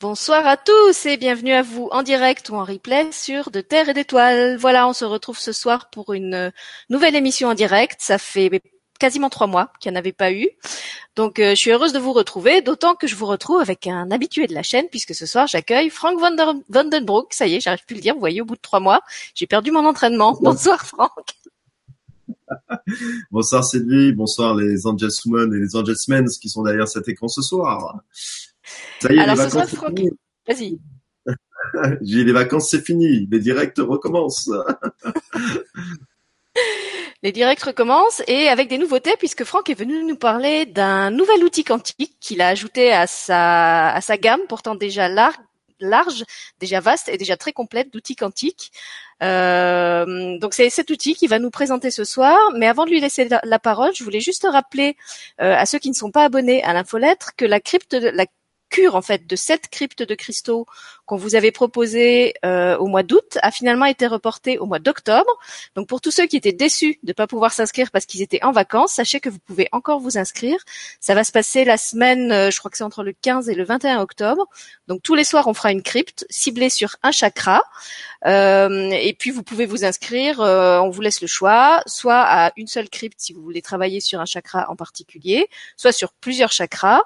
Bonsoir à tous et bienvenue à vous en direct ou en replay sur De Terre et d'Étoiles. Voilà, on se retrouve ce soir pour une euh, nouvelle émission en direct. Ça fait quasiment trois mois qu'il n'y en avait pas eu. Donc euh, je suis heureuse de vous retrouver, d'autant que je vous retrouve avec un habitué de la chaîne, puisque ce soir j'accueille Frank Vandenbroek. Ça y est, j'arrive plus à le dire, vous voyez, au bout de trois mois, j'ai perdu mon entraînement. Bonsoir Franck. bonsoir Sylvie, bonsoir les Angelswomen et les Angelsmen qui sont derrière cet écran ce soir. Ça y est, Alors, les vacances. Vas-y. J'ai les vacances, c'est fini. Les directs recommencent. les directs recommencent et avec des nouveautés puisque Franck est venu nous parler d'un nouvel outil quantique qu'il a ajouté à sa, à sa gamme, pourtant déjà large, large, déjà vaste et déjà très complète d'outils quantiques. Euh, donc c'est cet outil qui va nous présenter ce soir. Mais avant de lui laisser la, parole, je voulais juste rappeler euh, à ceux qui ne sont pas abonnés à l'infolettre que la crypte, la cure en fait de cette crypte de cristaux qu'on vous avait proposé euh, au mois d'août a finalement été reporté au mois d'octobre. Donc pour tous ceux qui étaient déçus de ne pas pouvoir s'inscrire parce qu'ils étaient en vacances, sachez que vous pouvez encore vous inscrire. Ça va se passer la semaine, euh, je crois que c'est entre le 15 et le 21 octobre. Donc tous les soirs, on fera une crypte ciblée sur un chakra. Euh, et puis vous pouvez vous inscrire, on vous laisse le choix, soit à une seule crypte si vous voulez travailler sur un chakra en particulier, soit sur plusieurs chakras,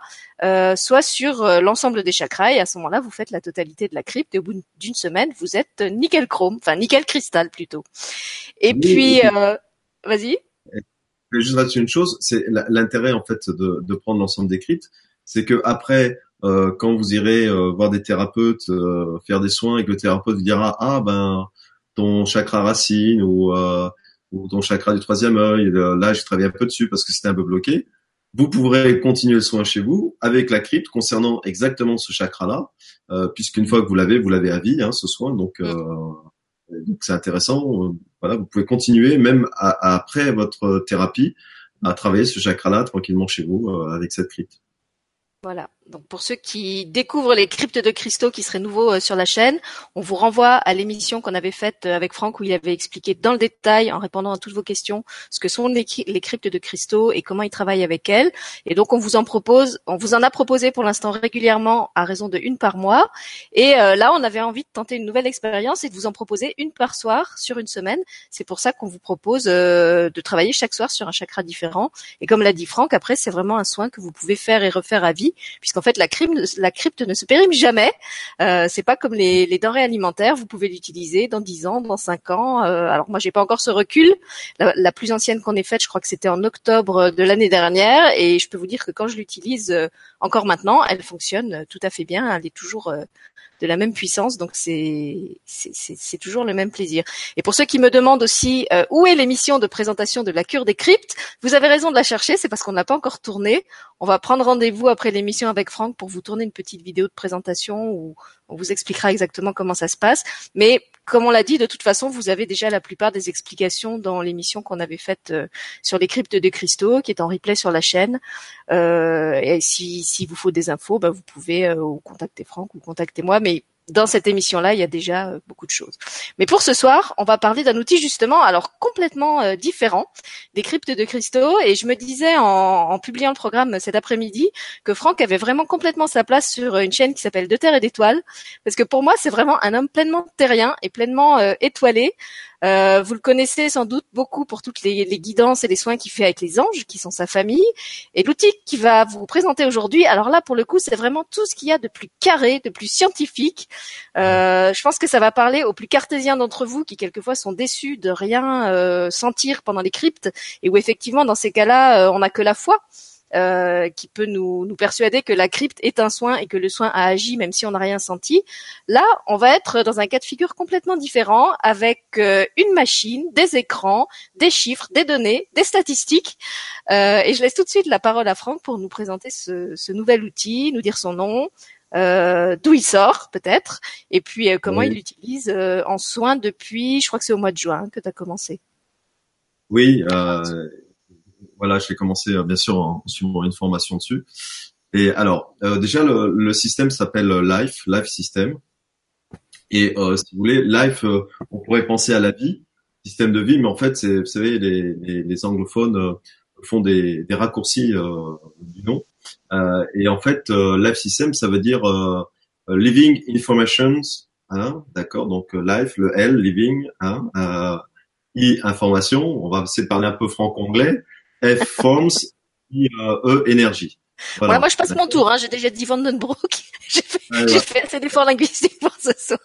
soit sur l'ensemble des chakras. Et à ce moment-là, vous faites la totalité de la crypte et au bout d'une semaine, vous êtes nickel chrome, enfin nickel cristal plutôt. Et puis, euh, vas-y. Je vais juste rajouter une chose, c'est l'intérêt en fait de, de prendre l'ensemble des cryptes, c'est que après, euh, quand vous irez euh, voir des thérapeutes, euh, faire des soins, et que le thérapeute vous dira ah ben ton chakra racine ou, euh, ou ton chakra du troisième œil, là je travaille un peu dessus parce que c'était un peu bloqué vous pourrez continuer le soin chez vous avec la crypte concernant exactement ce chakra-là, euh, puisqu'une fois que vous l'avez, vous l'avez à vie, hein, ce soin. Donc, euh, donc c'est intéressant. Euh, voilà, vous pouvez continuer même après votre thérapie à travailler ce chakra-là tranquillement chez vous euh, avec cette crypte. Voilà. Donc pour ceux qui découvrent les cryptes de cristaux qui seraient nouveaux euh, sur la chaîne, on vous renvoie à l'émission qu'on avait faite euh, avec Franck où il avait expliqué dans le détail, en répondant à toutes vos questions, ce que sont les, cryptes de cristaux et comment il travaille avec elles. Et donc on vous en propose, on vous en a proposé pour l'instant régulièrement à raison de une par mois. Et euh, là, on avait envie de tenter une nouvelle expérience et de vous en proposer une par soir sur une semaine. C'est pour ça qu'on vous propose de travailler chaque soir sur un chakra différent. Et comme l'a dit Franck, après c'est vraiment un soin que vous pouvez faire et refaire à vie qu'en fait la, crypte ne se périme jamais. Euh, c'est pas comme les, les, denrées alimentaires, vous pouvez l'utiliser dans 10 ans, dans 5 ans. Euh, alors moi j'ai pas encore ce recul. La, plus ancienne qu'on ait faite, je crois que c'était en octobre de l'année dernière, et je peux vous dire que quand je l'utilise euh, encore maintenant, elle fonctionne tout à fait bien. Elle est toujours euh, de la même puissance, donc c'est toujours le même plaisir. Et pour ceux qui me demandent aussi euh, où est l'émission de présentation de la cure des cryptes, vous avez raison de la chercher, c'est parce qu'on n'a pas encore tourné. On va prendre rendez-vous après l'émission avec Franck pour vous tourner une petite vidéo de présentation où on vous expliquera exactement comment ça se passe. Mais comme on l'a dit, de toute façon, vous avez déjà la plupart des explications dans l'émission qu'on avait faite euh, sur les cryptes de cristaux, qui est en replay sur la chaîne. Euh, et si, vous faut des infos, bah, vous pouvez euh, contacter Franck ou contacter moi. Mais dans cette émission-là, il y a déjà euh, beaucoup de choses. Mais pour ce soir, on va parler d'un outil justement, alors complètement euh, différent, des cryptes de cristaux. Et je me disais en, publiant le programme cet après-midi que Franck avait vraiment complètement sa place sur une chaîne qui s'appelle De Terre et d'Étoiles, parce que pour moi, c'est vraiment un homme pleinement terrien et pleinement euh, étoilé. Euh, vous le connaissez sans doute beaucoup pour toutes les, guidances et les soins qu'il fait avec les anges, qui sont sa famille. Et l'outil qu'il va vous présenter aujourd'hui, alors là, pour le coup, c'est vraiment tout ce qu'il y a de plus carré, de plus scientifique. Euh, je pense que ça va parler aux plus cartésiens d'entre vous qui quelquefois sont déçus de rien euh, sentir pendant les cryptes et où effectivement, dans ces cas-là, on n'a que la foi. Euh, qui peut nous, nous persuader que la crypte est un soin et que le soin a agi même si on n'a rien senti. Là, on va être dans un cas de figure complètement différent avec euh, une machine, des écrans, des chiffres, des données, des statistiques. Euh, et je laisse tout de suite la parole à Franck pour nous présenter ce, ce nouvel outil, nous dire son nom, euh, d'où il sort peut-être, et puis euh, comment il l'utilise en soins depuis, je crois que c'est au mois de juin que tu as commencé. Oui, voilà, je vais commencer euh, bien sûr en, suivant une formation dessus. Et alors, euh, déjà le, système s'appelle Life, Life System. Et euh, si vous voulez, Life, on pourrait penser à la vie, système de vie, mais en fait, c'est, vous savez, les, les, anglophones font des, des raccourcis du nom. et en fait, Life System, ça veut dire living informations, hein, d'accord, donc life, le L, living, hein, I, information, on va essayer de parler un peu franc-anglais, F, forms, I, E, énergie. Voilà. moi je passe mon tour, hein, j'ai déjà dit Vandenbroek, j'ai fait, fait assez d'efforts linguistiques pour ce soir.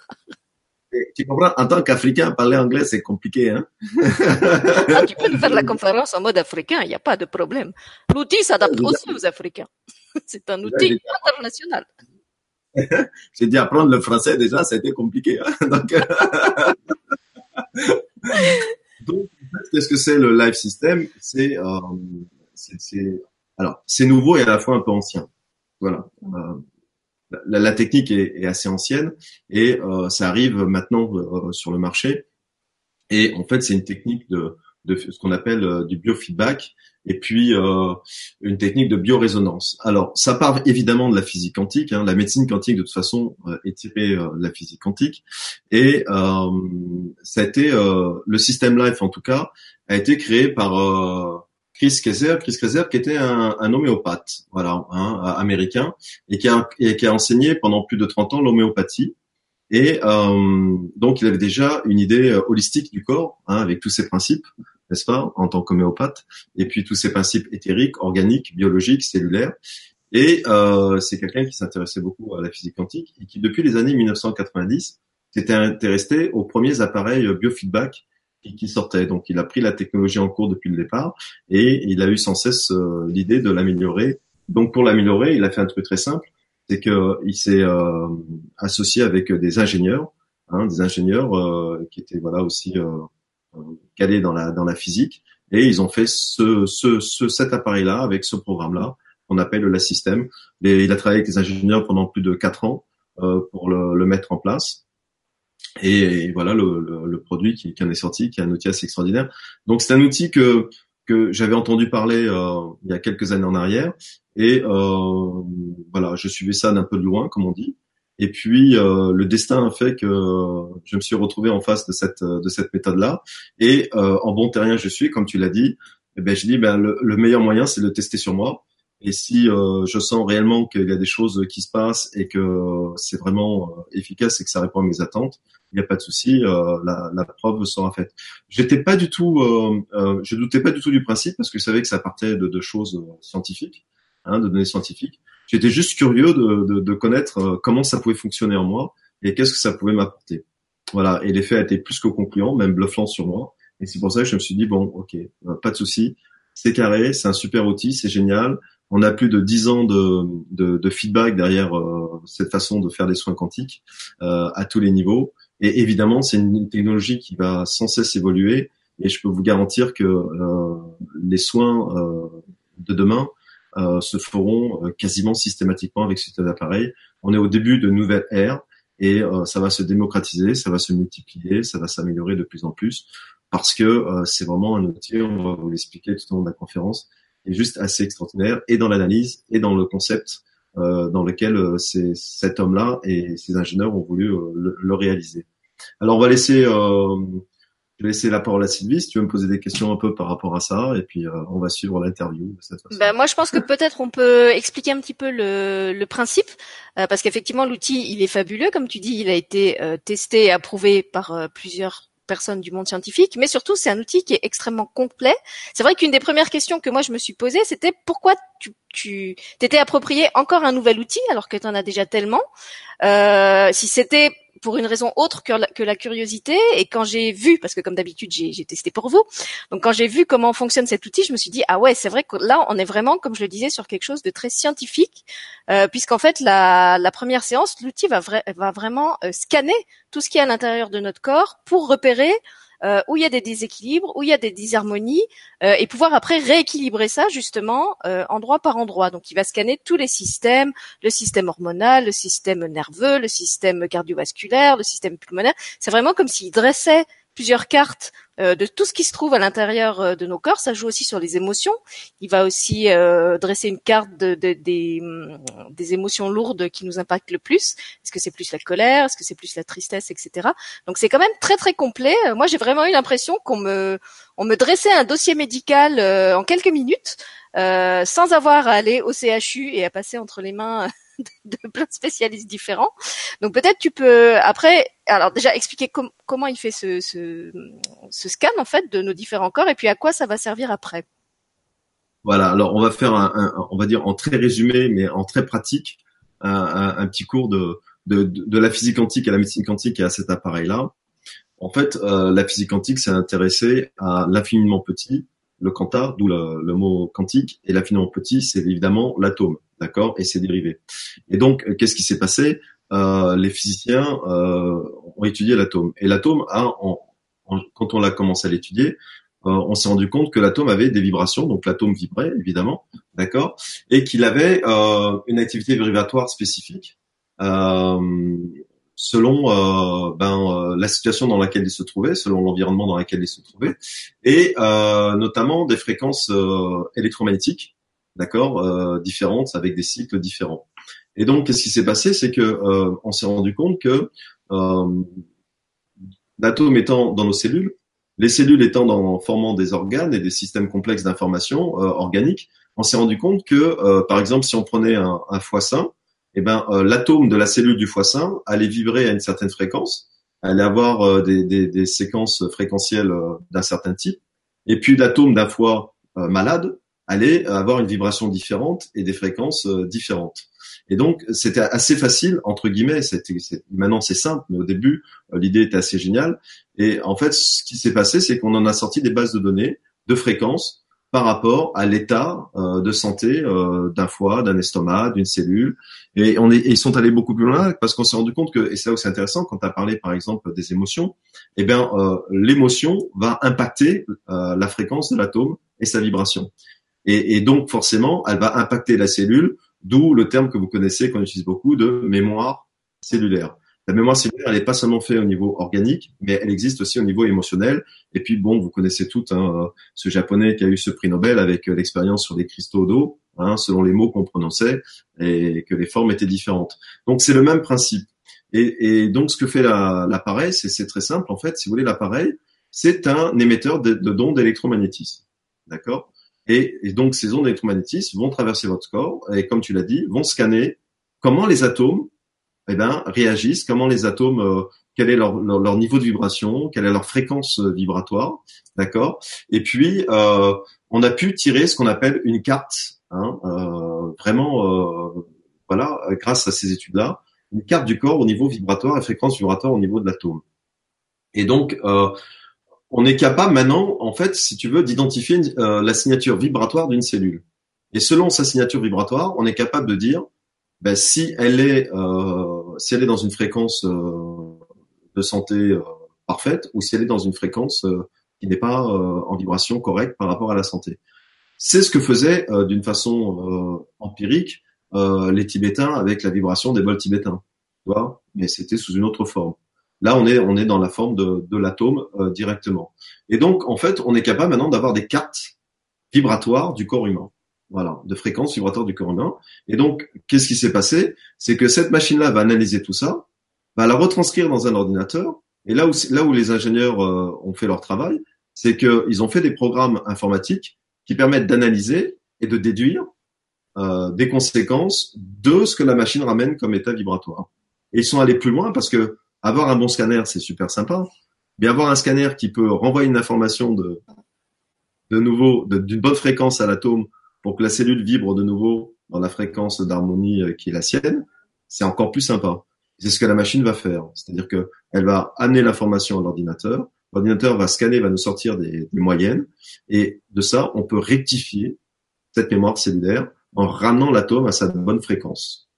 Tu comprends, en tant qu'Africain, parler anglais, c'est compliqué. Hein ah, tu peux nous faire la conférence en mode africain, il n'y a pas de problème. L'outil s'adapte aussi aux Africains. C'est un outil international. J'ai dit apprendre le français déjà, c'était compliqué. Hein Donc, Donc qu'est-ce que c'est le live system? C'est euh, alors c'est nouveau et à la fois un peu ancien. Voilà. Euh, la, technique est, assez ancienne et euh, ça arrive maintenant sur le marché. Et en fait, c'est une technique de, de ce qu'on appelle euh, du biofeedback et puis euh, une technique de biorésonance. Alors, ça part évidemment de la physique quantique. Hein. La médecine quantique, de toute façon, est tirée de la physique quantique. Et ça a été le système Life, en tout cas, a été créé par Chris Kaiser, Chris Kaiser qui était un, un homéopathe, voilà, hein, américain, et qui, a, et qui a enseigné pendant plus de 30 ans l'homéopathie. Et euh, donc, il avait déjà une idée euh, holistique du corps, hein, avec tous ses principes, n'est-ce pas, en tant qu'homéopathe, et puis tous ses principes éthériques, organiques, biologiques, cellulaires. Et euh, c'est quelqu'un qui s'intéressait beaucoup à la physique quantique et qui, depuis les années 1990, s'était intéressé aux premiers appareils biofeedback qui, sortait. Donc il a pris la technologie en cours depuis le départ et il a eu sans cesse euh, l'idée de l'améliorer. Donc pour l'améliorer, il a fait un truc très simple, c'est que il s'est euh, associé avec des ingénieurs, hein, des ingénieurs euh, qui étaient voilà aussi calés dans la dans la physique et ils ont fait ce, ce, ce cet appareil-là avec ce programme-là qu'on appelle la système. Et il a travaillé avec des ingénieurs pendant plus de quatre ans pour le, le mettre en place. Et, voilà le, le, le, produit qui, qui en est sorti, qui est un outil assez extraordinaire. Donc c'est un outil que que j'avais entendu parler euh, il y a quelques années en arrière, et euh, voilà, je suivais ça d'un peu de loin, comme on dit. Et puis euh, le destin a fait que je me suis retrouvé en face de cette de cette méthode-là. Et en bon terrien, je suis, comme tu l'as dit. Eh ben, je dis, ben le, le meilleur moyen, c'est de tester sur moi. Et si euh, je sens réellement qu'il y a des choses qui se passent et que c'est vraiment euh, efficace et que ça répond à mes attentes, il n'y a pas de souci, euh, la, la, preuve sera faite. J'étais pas du tout, euh, je doutais pas du tout du principe parce que je savais que ça partait de, de choses scientifiques, hein, de données scientifiques. J'étais juste curieux de, de, de, connaître comment ça pouvait fonctionner en moi et qu'est-ce que ça pouvait m'apporter. Voilà, et l'effet a été plus que concluant, même bluffant sur moi. Et c'est pour ça que je me suis dit bon, ok, pas de souci, c'est carré, c'est un super outil, c'est génial on a plus de dix ans de, feedback derrière euh, cette façon de faire des soins quantiques euh, à tous les niveaux. Et évidemment, c'est une technologie qui va sans cesse évoluer. Et je peux vous garantir que euh, les soins de demain se feront quasiment systématiquement avec ce type d'appareil. On est au début de nouvelles ères et ça va se démocratiser, ça va se multiplier, ça va s'améliorer de plus en plus parce que c'est vraiment un outil, on va vous l'expliquer tout au long de la conférence, est juste assez extraordinaire et dans l'analyse et dans le concept euh, dans lequel euh, cet homme-là et ses ingénieurs ont voulu euh, le, réaliser. Alors on va laisser, euh, je vais laisser la parole à Sylvie si tu veux me poser des questions un peu par rapport à ça et puis euh, on va suivre l'interview. Ben, moi je pense que peut-être on peut expliquer un petit peu le, le principe parce qu'effectivement l'outil il est fabuleux comme tu dis il a été testé et approuvé par plusieurs personnes du monde scientifique, mais surtout c'est un outil qui est extrêmement complet. C'est vrai qu'une des premières questions que moi je me suis posée, c'était pourquoi tu t'étais approprié encore un nouvel outil alors que tu en as déjà tellement. Euh, si c'était pour une raison autre que la, curiosité. Et quand j'ai vu, parce que comme d'habitude j'ai testé pour vous, donc quand j'ai vu comment fonctionne cet outil, je me suis dit ah ouais c'est vrai que là on est vraiment comme je le disais sur quelque chose de très scientifique, euh, puisqu'en fait la, première séance l'outil va, va vraiment euh, scanner tout ce qui est à l'intérieur de notre corps pour repérer euh, où il y a des déséquilibres, où il y a des disharmonies, euh, et pouvoir après rééquilibrer ça justement euh, endroit par endroit. Donc il va scanner tous les systèmes, le système hormonal, le système nerveux, le système cardiovasculaire, le système pulmonaire. C'est vraiment comme s'il dressait plusieurs cartes euh, de tout ce qui se trouve à l'intérieur euh, de nos corps. Ça joue aussi sur les émotions. Il va aussi euh, dresser une carte de, de, des, mm, des émotions lourdes qui nous impactent le plus. Est-ce que c'est plus la colère? Est-ce que c'est plus la tristesse, etc. Donc c'est quand même très très complet. Moi j'ai vraiment eu l'impression qu'on me on me dressait un dossier médical en quelques minutes euh, sans avoir à aller au CHU et à passer entre les mains de, plein de spécialistes différents. Donc peut-être tu peux après, alors déjà expliquer comment il fait ce, ce, ce, scan en fait de nos différents corps et puis à quoi ça va servir après. Voilà. Alors on va faire un, on va dire en très résumé mais en très pratique un, un, petit cours de, de, de la physique quantique et la médecine quantique et à cet appareil là. En fait, euh, la physique quantique s'est intéressée à l'infiniment petit, le quanta, d'où le, le, mot quantique, et l'infiniment petit, c'est évidemment l'atome, d'accord, et ses dérivés. Et donc, qu'est-ce qui s'est passé? Euh, Les physiciens euh, ont étudié l'atome, et l'atome a, quand on l'a commencé à l'étudier, euh, on s'est rendu compte que l'atome avait des vibrations, donc l'atome vibrait évidemment, d'accord, et qu'il avait euh, une activité vibratoire spécifique. Euh, selon euh, ben, euh, la situation dans laquelle il se trouvait, selon l'environnement dans lequel il se trouvait, et euh, notamment des fréquences électromagnétiques, d'accord, différentes avec des cycles différents. Et donc, qu'est-ce qui s'est passé, c'est que on s'est rendu compte que l'atome étant dans nos cellules, les cellules étant dans formant des organes et des systèmes complexes d'information organiques, on s'est rendu compte que, par exemple, si on prenait un, un foie sain, eh ben, euh, l'atome de la cellule du foie sain allait vibrer à une certaine fréquence, allait avoir euh, des, des, séquences fréquentielles euh, d'un certain type, et puis l'atome d'un foie malade allait avoir une vibration différente et des fréquences différentes. Et donc, c'était assez facile, entre guillemets, c'était, maintenant c'est simple, mais au début, l'idée était assez géniale. Et en fait, ce qui s'est passé, c'est qu'on en a sorti des bases de données de fréquences par rapport à l'état euh, de santé euh, d'un foie, d'un estomac, d'une cellule. Et, on est, ils sont allés beaucoup plus loin parce qu'on s'est rendu compte que, et c'est là où c'est intéressant, quand tu as parlé par exemple des émotions, eh bien euh, l'émotion va impacter la fréquence de l'atome et sa vibration. Et, et, donc forcément, elle va impacter la cellule, d'où le terme que vous connaissez, qu'on utilise beaucoup, de mémoire cellulaire. La mémoire cellulaire, elle n'est pas seulement faite au niveau organique, mais elle existe aussi au niveau émotionnel. Et puis, bon, vous connaissez tout hein, ce japonais qui a eu ce prix Nobel avec euh, l'expérience sur des cristaux d'eau, hein, selon les mots qu'on prononçait, et que les formes étaient différentes. Donc, c'est le même principe. Et, et, donc, ce que fait l'appareil, c'est très simple. En fait, si vous voulez, l'appareil, c'est un émetteur de, de d'ondes d'électromagnétisme. D'accord? Et, donc, ces ondes d'électromagnétisme vont traverser votre corps et, comme tu l'as dit, vont scanner comment les atomes eh ben, réagissent, comment les atomes, euh, quel est leur, leur, niveau de vibration, quelle est leur fréquence euh, vibratoire, d'accord? Et puis, euh, on a pu tirer ce qu'on appelle une carte, hein, vraiment, voilà, grâce à ces études-là, une carte du corps au niveau vibratoire et fréquence vibratoire au niveau de l'atome. Et donc, on est capable maintenant, en fait, si tu veux, d'identifier la signature vibratoire d'une cellule. Et selon sa signature vibratoire, on est capable de dire ben, si elle est euh, si elle est dans une fréquence euh, de santé euh, parfaite ou si elle est dans une fréquence qui n'est pas en vibration correcte par rapport à la santé. C'est ce que faisaient d'une façon empirique les Tibétains avec la vibration des bols tibétains, tu vois, mais c'était sous une autre forme. Là, on est on est dans la forme de, de l'atome directement. Et donc, en fait, on est capable maintenant d'avoir des cartes vibratoires du corps humain voilà, de fréquence vibratoire du corps humain. Et donc, qu'est-ce qui s'est passé? C'est que cette machine-là va analyser tout ça, va la retranscrire dans un ordinateur. Et là où, là où les ingénieurs euh, ont fait leur travail, c'est qu'ils ont fait des programmes informatiques qui permettent d'analyser et de déduire euh, des conséquences de ce que la machine ramène comme état vibratoire. Et ils sont allés plus loin parce que avoir un bon scanner, c'est super sympa. Mais avoir un scanner qui peut renvoyer une information de, de nouveau, d'une bonne fréquence à l'atome pour que la cellule vibre de nouveau dans la fréquence d'harmonie euh, qui est la sienne, c'est encore plus sympa. C'est ce que la machine va faire. C'est-à-dire que elle va amener l'information à l'ordinateur. L'ordinateur va scanner, va nous sortir des, moyennes. Et de ça, on peut rectifier cette mémoire cellulaire en ramenant l'atome à sa bonne fréquence.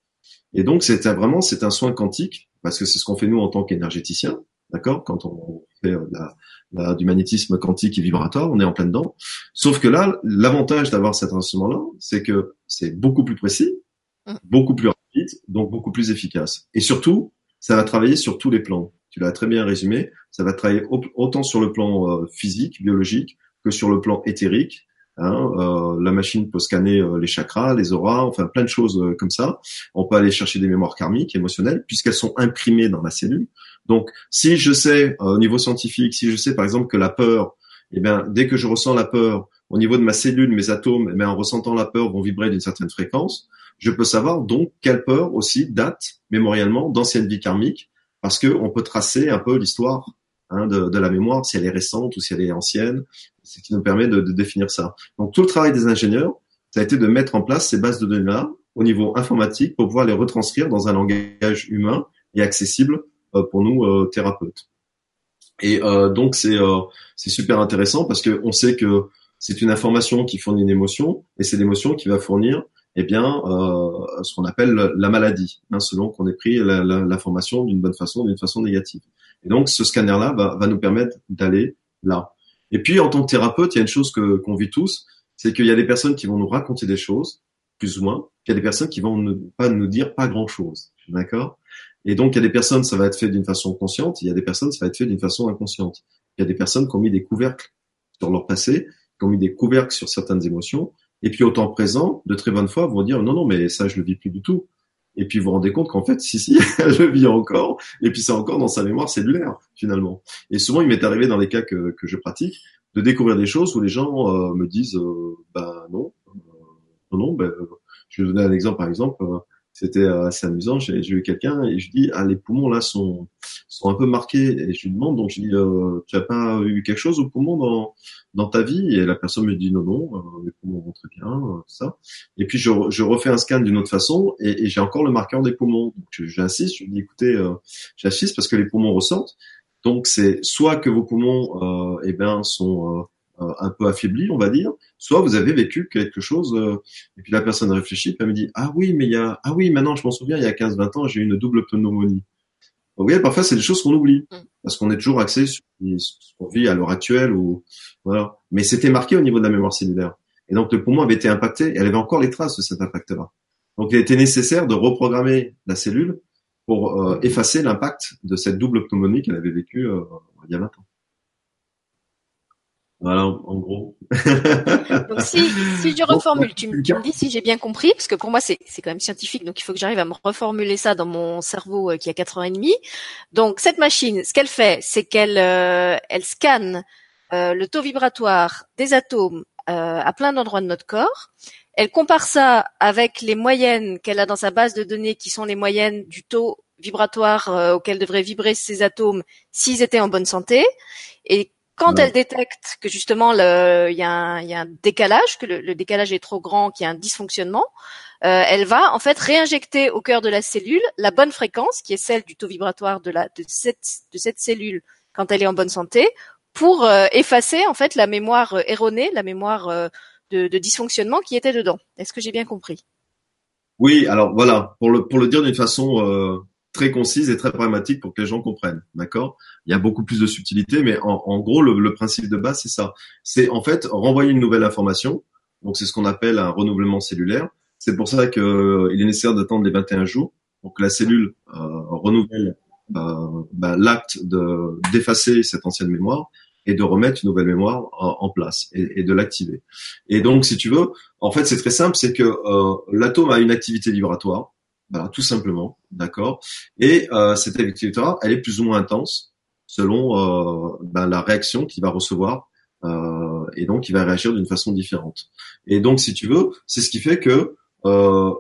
Et donc, c'est vraiment, c'est un soin quantique, parce que c'est ce qu'on fait nous en tant qu'énergéticien, d'accord? Quand on fait la, du magnétisme quantique et vibratoire, on est en plein dedans. Sauf que là, l'avantage d'avoir cet instrument-là, c'est que c'est beaucoup plus précis, mm. beaucoup plus rapide, donc beaucoup plus efficace. Et surtout, ça va travailler sur tous les plans. Tu l'as très bien résumé. Ça va travailler autant sur le plan euh, physique, biologique, que sur le plan éthérique. Hein, euh, la machine peut scanner euh, les chakras, les auras, enfin plein de choses comme ça. On peut aller chercher des mémoires karmiques, émotionnelles, puisqu'elles sont imprimées dans la cellule. Donc, si je sais euh, au niveau scientifique, si je sais par exemple que la peur, eh bien, dès que je ressens la peur, au niveau de ma cellule, mes atomes, eh en ressentant la peur, vont vibrer d'une certaine fréquence. Je peux savoir donc quelle peur aussi date mémoriellement d'ancienne vie karmique, parce que on peut tracer un peu l'histoire hein, de, de, la mémoire, si elle est récente ou si elle est ancienne, ce qui nous permet de, de définir ça. Donc tout le travail des ingénieurs, ça a été de mettre en place ces bases de données-là au niveau informatique pour pouvoir les retranscrire dans un langage humain et accessible euh, pour nous euh, thérapeutes. Et euh, donc c'est c'est super intéressant parce que on sait que c'est une information qui fournit une émotion et c'est l'émotion qui va fournir eh bien euh, ce qu'on appelle la maladie, hein, selon qu'on ait pris l'information d'une bonne façon, d'une façon négative. Et donc ce scanner-là va, va nous permettre d'aller là. Et puis en tant que thérapeute, il y a une chose que qu'on vit tous, c'est qu'il y a des personnes qui vont nous raconter des choses, plus ou moins, il y a des personnes qui vont ne, pas nous dire pas grand-chose, d'accord? Et donc il y a des personnes, ça va être fait d'une façon consciente, il y a des personnes, ça va être fait d'une façon inconsciente. Il y a des personnes qui ont mis des couvercles sur leur passé, qui ont mis des couvercles sur certaines émotions, et puis au temps présent, de très bonne foi, vont dire non, non, mais ça, je le vis plus du tout. Et puis vous vous rendez compte qu'en fait, si, si, elle le vit encore, et puis c'est encore dans sa mémoire cellulaire, finalement. Et souvent, il m'est arrivé dans les cas que, que je pratique, de découvrir des choses où les gens euh, me disent euh, bah non, euh, non, ben, je vais donner un exemple par exemple. C'était assez amusant. J'ai eu quelqu'un et je dis ah les poumons là sont sont un peu marqués. Et je lui demande donc je dis tu as pas eu quelque chose aux poumons dans dans ta vie? Et la personne me dit non non les poumons vont très bien ça. Et puis je, je refais un scan d'une autre façon et, et j'ai encore le marqueur des poumons. Donc j'insiste je lui dis écoutez j'insiste parce que les poumons ressortent. Donc c'est soit que vos poumons euh, eh ben sont euh, euh, un peu affaiblis, on va dire, soit vous avez vécu quelque chose euh, et puis la personne réfléchit, puis elle me dit ah oui mais il y a ah oui maintenant je m'en souviens il y a 15-20 ans j'ai eu une double pneumonie. Vous voyez parfois c'est des choses qu'on oublie mm. parce qu'on est toujours axé sur ce qu'on vit à l'heure actuelle ou voilà. Mais c'était marqué au niveau de la mémoire cellulaire et donc le poumon avait été impacté et elle avait encore les traces de cet impact-là. Donc il était nécessaire de reprogrammer la cellule pour euh, effacer l'impact de cette double pneumonie qu'elle avait vécue euh, il y a 20 ans. Voilà, en gros. donc si, si je reformule, tu, me dis si j'ai bien compris, parce que pour moi c'est quand même scientifique, donc il faut que j'arrive à me reformuler ça dans mon cerveau euh, qui a 4 ans et demi. Donc cette machine, ce qu'elle fait, c'est qu'elle elle scanne le taux vibratoire des atomes à plein d'endroits de notre corps. Elle compare ça avec les moyennes qu'elle a dans sa base de données, qui sont les moyennes du taux vibratoire euh, auquel devraient vibrer ces atomes s'ils étaient en bonne santé. Et quand elle détecte que justement il y, a un décalage, que le, décalage est trop grand, qu'il y a un dysfonctionnement, euh, elle va en fait réinjecter au cœur de la cellule la bonne fréquence, qui est celle du taux vibratoire de, la, de, cette, de cette cellule quand elle est en bonne santé, pour euh, effacer en fait la mémoire erronée, la mémoire de, dysfonctionnement qui était dedans. Est-ce que j'ai bien compris? Oui, alors voilà, pour le, pour le dire d'une façon euh, très concise et très pragmatique pour que les gens comprennent, d'accord? Il y a beaucoup plus de subtilité, mais en, gros, le, principe de base, c'est ça. C'est en fait renvoyer une nouvelle information, donc c'est ce qu'on appelle un renouvellement cellulaire. C'est pour ça qu'il euh, est nécessaire d'attendre les 21 jours pour que la cellule euh, renouvelle bah, l'acte de d'effacer cette ancienne mémoire et de remettre une nouvelle mémoire en, place et, de l'activer. Et donc, si tu veux, en fait, c'est très simple, c'est que euh, l'atome a une activité vibratoire, voilà, tout simplement, d'accord. Et euh, cette activité elle est plus ou moins intense selon euh, ben, la réaction qu'il va recevoir, euh, et donc il va réagir d'une façon différente. Et donc, si tu veux, c'est ce qui fait que euh,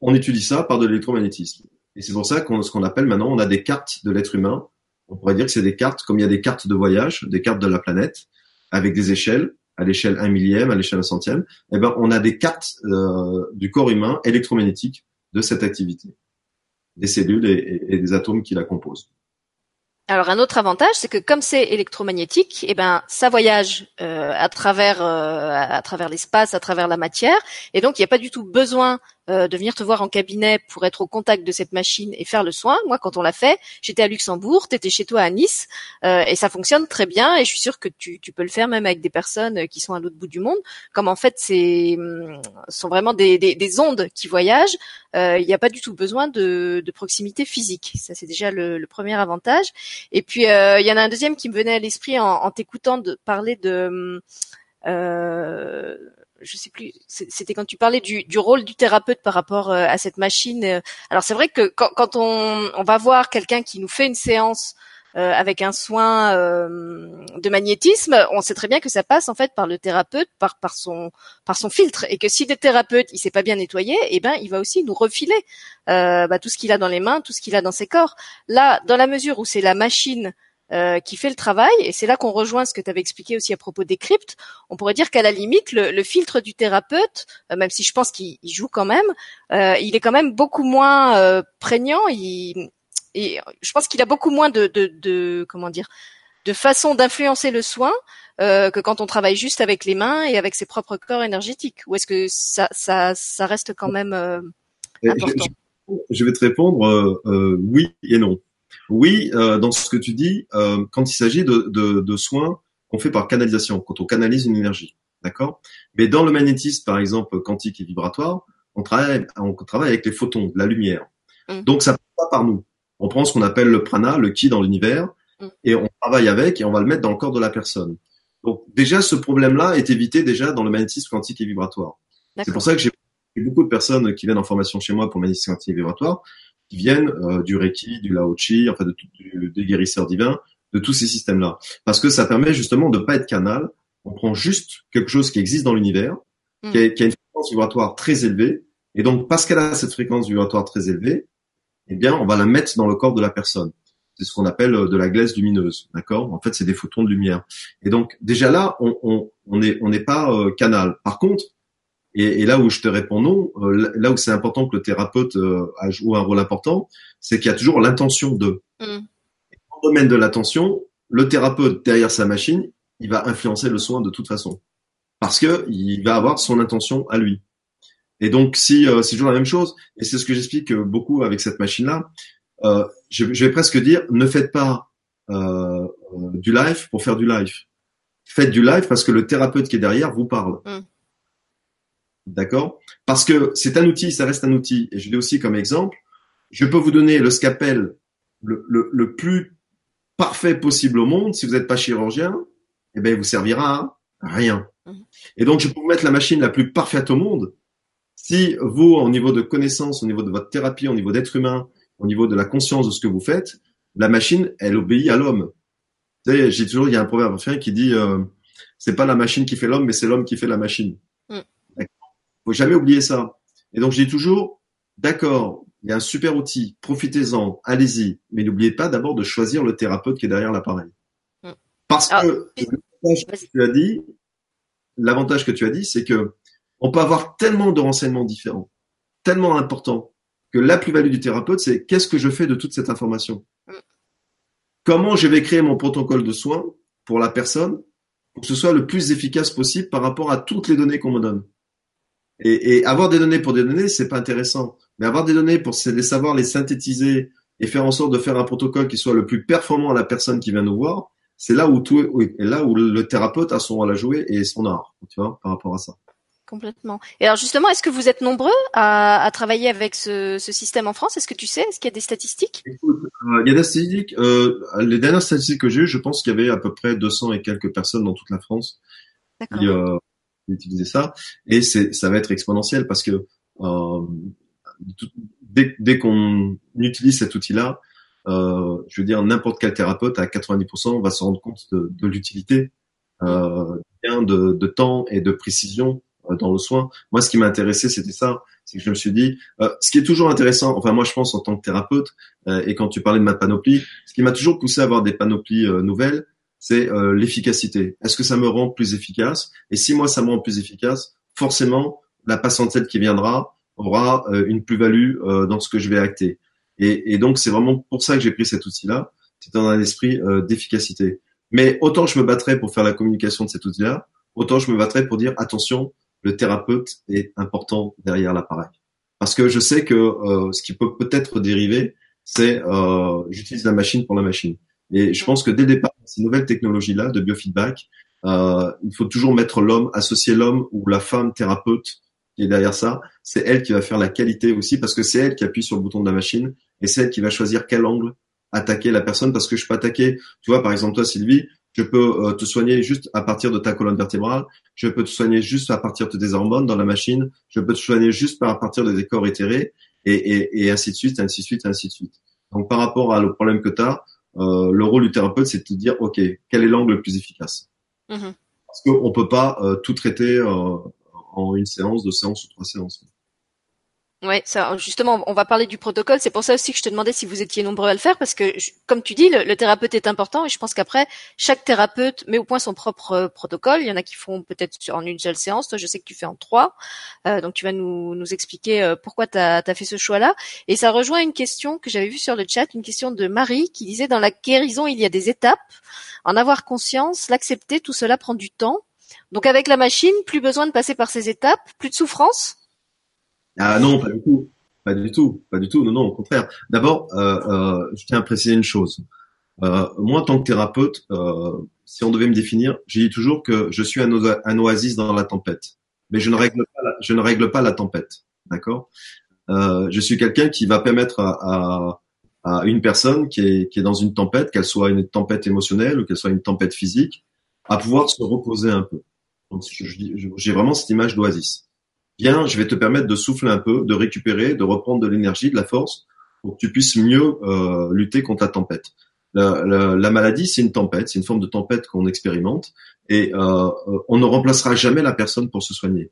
on étudie ça par de l'électromagnétisme. Et c'est pour ça qu'on ce qu'on appelle maintenant, on a des cartes de l'être humain on pourrait dire que c'est des cartes, comme il y a des cartes de voyage, des cartes de la planète, avec des échelles, à l'échelle un millième, à l'échelle un centième, eh ben, on a des cartes euh, du corps humain électromagnétique de cette activité, des cellules et des atomes qui la composent. Alors un autre avantage, c'est que comme c'est électromagnétique, eh ben ça voyage euh, à travers euh, à travers l'espace, à travers la matière, et donc il n'y a pas du tout besoin euh, de venir te voir en cabinet pour être au contact de cette machine et faire le soin. Moi, quand on l'a fait, j'étais à Luxembourg, tu étais chez toi à Nice, et ça fonctionne très bien. Et je suis sûre que tu, tu peux le faire même avec des personnes qui sont à l'autre bout du monde. Comme en fait, c'est hum, sont vraiment des, des, des ondes qui voyagent. Il n'y a pas du tout besoin de, de proximité physique. Ça, c'est déjà le, le premier avantage. Et puis euh, il y en a un deuxième qui me venait à l'esprit en, t'écoutant de parler de euh, je sais plus, c'était quand tu parlais du, rôle du thérapeute par rapport euh, à cette machine. Alors c'est vrai que quand, on, va voir quelqu'un qui nous fait une séance avec un soin de magnétisme, on sait très bien que ça passe en fait par le thérapeute, par par son par son filtre, et que si le thérapeute il s'est pas bien nettoyé, eh ben il va aussi nous refiler bah, tout ce qu'il a dans les mains, tout ce qu'il a dans ses corps. Là, dans la mesure où c'est la machine euh, qui fait le travail, et c'est là qu'on rejoint ce que tu avais expliqué aussi à propos des cryptes. On pourrait dire qu'à la limite, le, le, filtre du thérapeute, euh, même si je pense qu'il joue quand même, euh, il est quand même beaucoup moins euh, prégnant. Il, et je pense qu'il a beaucoup moins de, de, de, comment dire, de façon d'influencer le soin que quand on travaille juste avec les mains et avec ses propres corps énergétiques. Ou est-ce que ça, ça, ça reste quand même important? je, je, vais te répondre oui et non. Oui, euh, dans ce que tu dis, euh, quand il s'agit de, de, de soins qu'on fait par canalisation, quand on canalise une énergie, d'accord? Mais dans le magnétisme, par exemple, quantique et vibratoire, on travaille, on travaille avec les photons, la lumière. Mm. Donc ça passe pas par nous. On prend ce qu'on appelle le prana, le ki dans l'univers, mm. et on travaille avec et on va le mettre dans le corps de la personne. Donc déjà, ce problème-là est évité déjà dans le magnétisme quantique et vibratoire. C'est pour ça que j'ai beaucoup de personnes qui viennent en formation chez moi pour magnétisme quantique et vibratoire, qui viennent euh, du Reiki, du Lao Chi, enfin de tout, des guérisseurs divins, de tous ces systèmes-là. Parce que ça permet justement de pas être canal. On prend juste quelque chose qui existe dans l'univers, mm. qui, qui, a une fréquence vibratoire très élevée, et donc parce qu'elle a cette fréquence vibratoire très élevée, eh bien on va la mettre dans le corps de la personne. C'est ce qu'on appelle euh, de la glaise lumineuse, d'accord? En fait, c'est des photons de lumière. Et donc déjà là, on on on n'est on n'est pas euh, canal. Par contre, et, et, là où je te réponds non, euh, là où c'est important que le thérapeute euh, joue un rôle important, c'est qu'il y a toujours l'intention de. Mm. Dans le domaine de l'attention, le thérapeute derrière sa machine, il va influencer le soin de toute façon, parce que il va avoir son intention à lui. Et donc, si euh, c'est toujours la même chose, et c'est ce que j'explique beaucoup avec cette machine-là, euh, je, je, vais presque dire, ne faites pas euh, du live pour faire du live. Faites du live parce que le thérapeute qui est derrière vous parle. Mm. D'accord? Parce que c'est un outil, ça reste un outil. Et je l'ai aussi comme exemple. Je peux vous donner le scalpel le, le, le plus parfait possible au monde. Si vous n'êtes pas chirurgien, eh ben, il vous servira à rien. Mhm. Et donc, je peux vous mettre la machine la plus parfaite au monde. Si vous, au niveau de connaissance, au niveau de votre thérapie, au niveau d'être humain, au niveau de la conscience de ce que vous faites, la machine, elle obéit à l'homme. Vous savez, j'ai toujours, il y a un proverbe qui dit, euh, c'est pas la machine qui fait l'homme, mais c'est l'homme qui fait la machine faut jamais oublier ça. Et donc, je dis toujours, d'accord, il y a un super outil, profitez-en, allez-y, mais n'oubliez pas d'abord de choisir le thérapeute qui est derrière l'appareil. Mm. Parce ah, que l'avantage que tu as dit, l'avantage que tu as dit, c'est que on peut avoir tellement de renseignements différents, tellement importants, que la plus-value du thérapeute, c'est qu'est-ce que je fais de toute cette information? Mm. Comment je vais créer mon protocole de soins pour la personne pour que ce soit le plus efficace possible par rapport à toutes les données qu'on me donne? Et, et, avoir des données pour des données, c'est pas intéressant. Mais avoir des données pour les savoir les synthétiser et faire en sorte de faire un protocole qui soit le plus performant à la personne qui vient nous voir, c'est là où tout, est là où le thérapeute a son rôle à jouer et son art, tu vois, par rapport à ça. Complètement. Et alors justement, est-ce que vous êtes nombreux à, à travailler avec ce, ce, système en France? Est-ce que tu sais? Est-ce qu'il y a des statistiques? Écoute, euh, Il y a des statistiques. Euh, les dernières statistiques que j'ai eues, je pense qu'il y avait à peu près 200 et quelques personnes dans toute la France qui, euh, utiliser ça et c'est ça va être exponentiel parce que euh, dès, dès qu'on utilise cet outil-là, euh, je veux dire n'importe quel thérapeute à 90% va se rendre compte de, de l'utilité, euh, de, de temps et de précision euh, dans le soin. Moi, ce qui m'a intéressé, c'était ça, c'est que je me suis dit, euh, ce qui est toujours intéressant, enfin moi je pense en tant que thérapeute, euh, et quand tu parlais de ma panoplie, ce qui m'a toujours poussé à avoir des panoplies euh, nouvelles, c'est euh, l'efficacité. Est-ce que ça me rend plus efficace? Et si moi ça me rend plus efficace, forcément la patientèle qui viendra aura euh, une plus-value euh, dans ce que je vais acter. Et, et donc c'est vraiment pour ça que j'ai pris cet outil-là. C'est dans un esprit d'efficacité. Mais autant je me battrais pour faire la communication de cet outil-là, autant je me battrais pour dire attention, le thérapeute est important derrière l'appareil. Parce que je sais que ce qui peut peut-être dériver, c'est j'utilise la machine pour la machine. Et je pense que dès le départ, ces nouvelles technologies-là de biofeedback, euh, il faut toujours mettre l'homme, associer l'homme ou la femme thérapeute qui est derrière ça. C'est elle qui va faire la qualité aussi parce que c'est elle qui appuie sur le bouton de la machine et c'est elle qui va choisir quel angle attaquer la personne parce que je peux attaquer. Tu vois, par exemple, toi, Sylvie, je peux euh, te soigner juste à partir de ta colonne vertébrale. Je peux te soigner juste à partir de tes hormones dans la machine. Je peux te soigner juste à partir de tes corps éthérés et, et, et ainsi de suite, ainsi de suite, ainsi de suite. Donc, par rapport à le problème que tu as, euh, le rôle du thérapeute, c'est de te dire, ok, quel est l'angle le plus efficace? Mhm. Parce qu'on peut pas euh, tout traiter euh, en une séance, deux séances ou trois séances. Ouais, justement, on va parler du protocole. C'est pour ça aussi que je te demandais si vous étiez nombreux à le faire, parce que, comme tu dis, le, thérapeute est important, et je pense qu'après, chaque thérapeute met au point son propre euh, protocole. Il y en a qui font peut-être en une seule séance. Toi, je sais que tu fais en trois. Euh, donc, tu vas nous, nous expliquer euh, pourquoi tu as, fait ce choix-là. Et ça rejoint une question que j'avais vue sur le chat, une question de Marie qui disait dans la guérison, il y a des étapes. En avoir conscience, l'accepter, tout cela prend du temps. Donc, avec la machine, plus besoin de passer par ces étapes, plus de souffrance. Ah non, pas du tout. Pas du tout. Pas du tout. Non, non, au contraire. D'abord, euh, euh, je tiens à préciser une chose. Euh, moi, en tant que thérapeute, euh, si on devait me définir, j'ai dit toujours que je suis un, oa- un oasis dans la tempête. Mais je ne règle pas la, je ne règle pas la tempête. D'accord? Euh, Je suis quelqu'un qui va permettre à, à, à une personne qui est, qui est dans une tempête, qu'elle soit une tempête émotionnelle ou qu'elle soit une tempête physique, à pouvoir se reposer un peu. Donc, j'ai vraiment cette image d'oasis viens, je vais te permettre de souffler un peu, de récupérer, de reprendre de l'énergie, de la force, pour que tu puisses mieux euh, lutter contre la tempête. La, la- la maladie, c'est une tempête, c'est une forme de tempête qu'on expérimente, et euh, euh, on ne remplacera jamais la personne pour se soigner.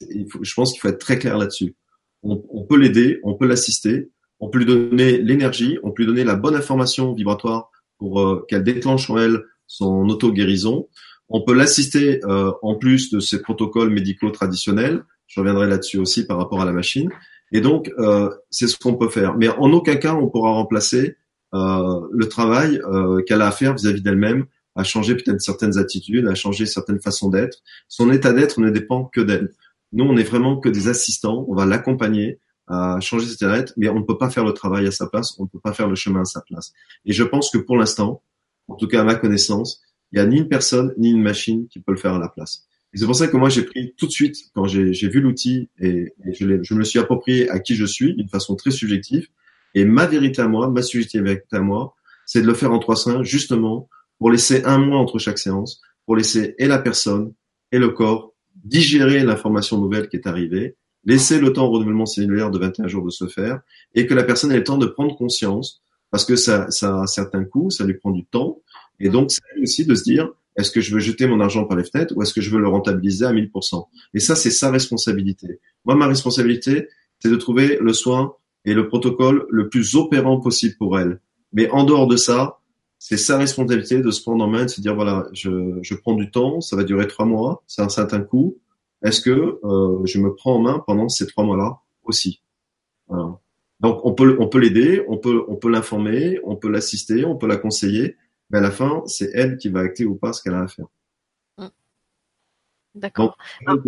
Je pense qu'il faut être très clair là-dessus. On, peut l'aider, on peut l'assister, on peut lui donner l'énergie, on peut lui donner la bonne information vibratoire pour euh, qu'elle déclenche en elle son auto-guérison. On peut l'assister euh, en plus de ces protocoles médicaux traditionnels je reviendrai là-dessus aussi par rapport à la machine. Et donc, euh, c'est ce qu'on peut faire. Mais en aucun cas, on pourra remplacer euh, le travail euh, qu'elle a à faire vis-à-vis d'elle-même, à changer peut-être certaines attitudes, à changer certaines façons d'être. Son état d'être ne dépend que d'elle. Nous, on est vraiment que des assistants. On va l'accompagner à changer cet état d'être, mais on ne peut pas faire le travail à sa place. On ne peut pas faire le chemin à sa place. Et je pense que pour l'instant, en tout cas à ma connaissance, il n'y a ni une personne ni une machine qui peut le faire à la place. Et c'est pour ça que moi j'ai pris tout de suite, quand j'ai vu l'outil et, je, je me suis approprié à qui je suis d'une façon très subjective. Et ma vérité à moi, ma subjectivité à moi, c'est de le faire en trois séances justement pour laisser un mois entre chaque séance, pour laisser et la personne et le corps digérer l'information nouvelle qui est arrivée, laisser le temps au renouvellement cellulaire de 21 jours de se faire et que la personne ait le temps de prendre conscience parce que ça, ça a un certain coût, ça lui prend du temps. Et donc, c'est aussi de se dire, est-ce que je veux jeter mon argent par les fenêtres ou est-ce que je veux le rentabiliser à 1000% Et ça, c'est sa responsabilité. Moi, ma responsabilité, c'est de trouver le soin et le protocole le plus opérant possible pour elle. Mais en dehors de ça, c'est sa responsabilité de se prendre en main de se dire, voilà, je, je prends du temps, ça va durer trois mois, c'est un certain coût. Est-ce que euh, je me prends en main pendant ces trois mois-là aussi? Donc, on peut, on peut l'aider, on peut, on peut l'informer, on peut l'assister, on peut la conseiller, mais à la fin, c'est elle qui va acter ou pas ce qu'elle a à faire. D'accord. Donc,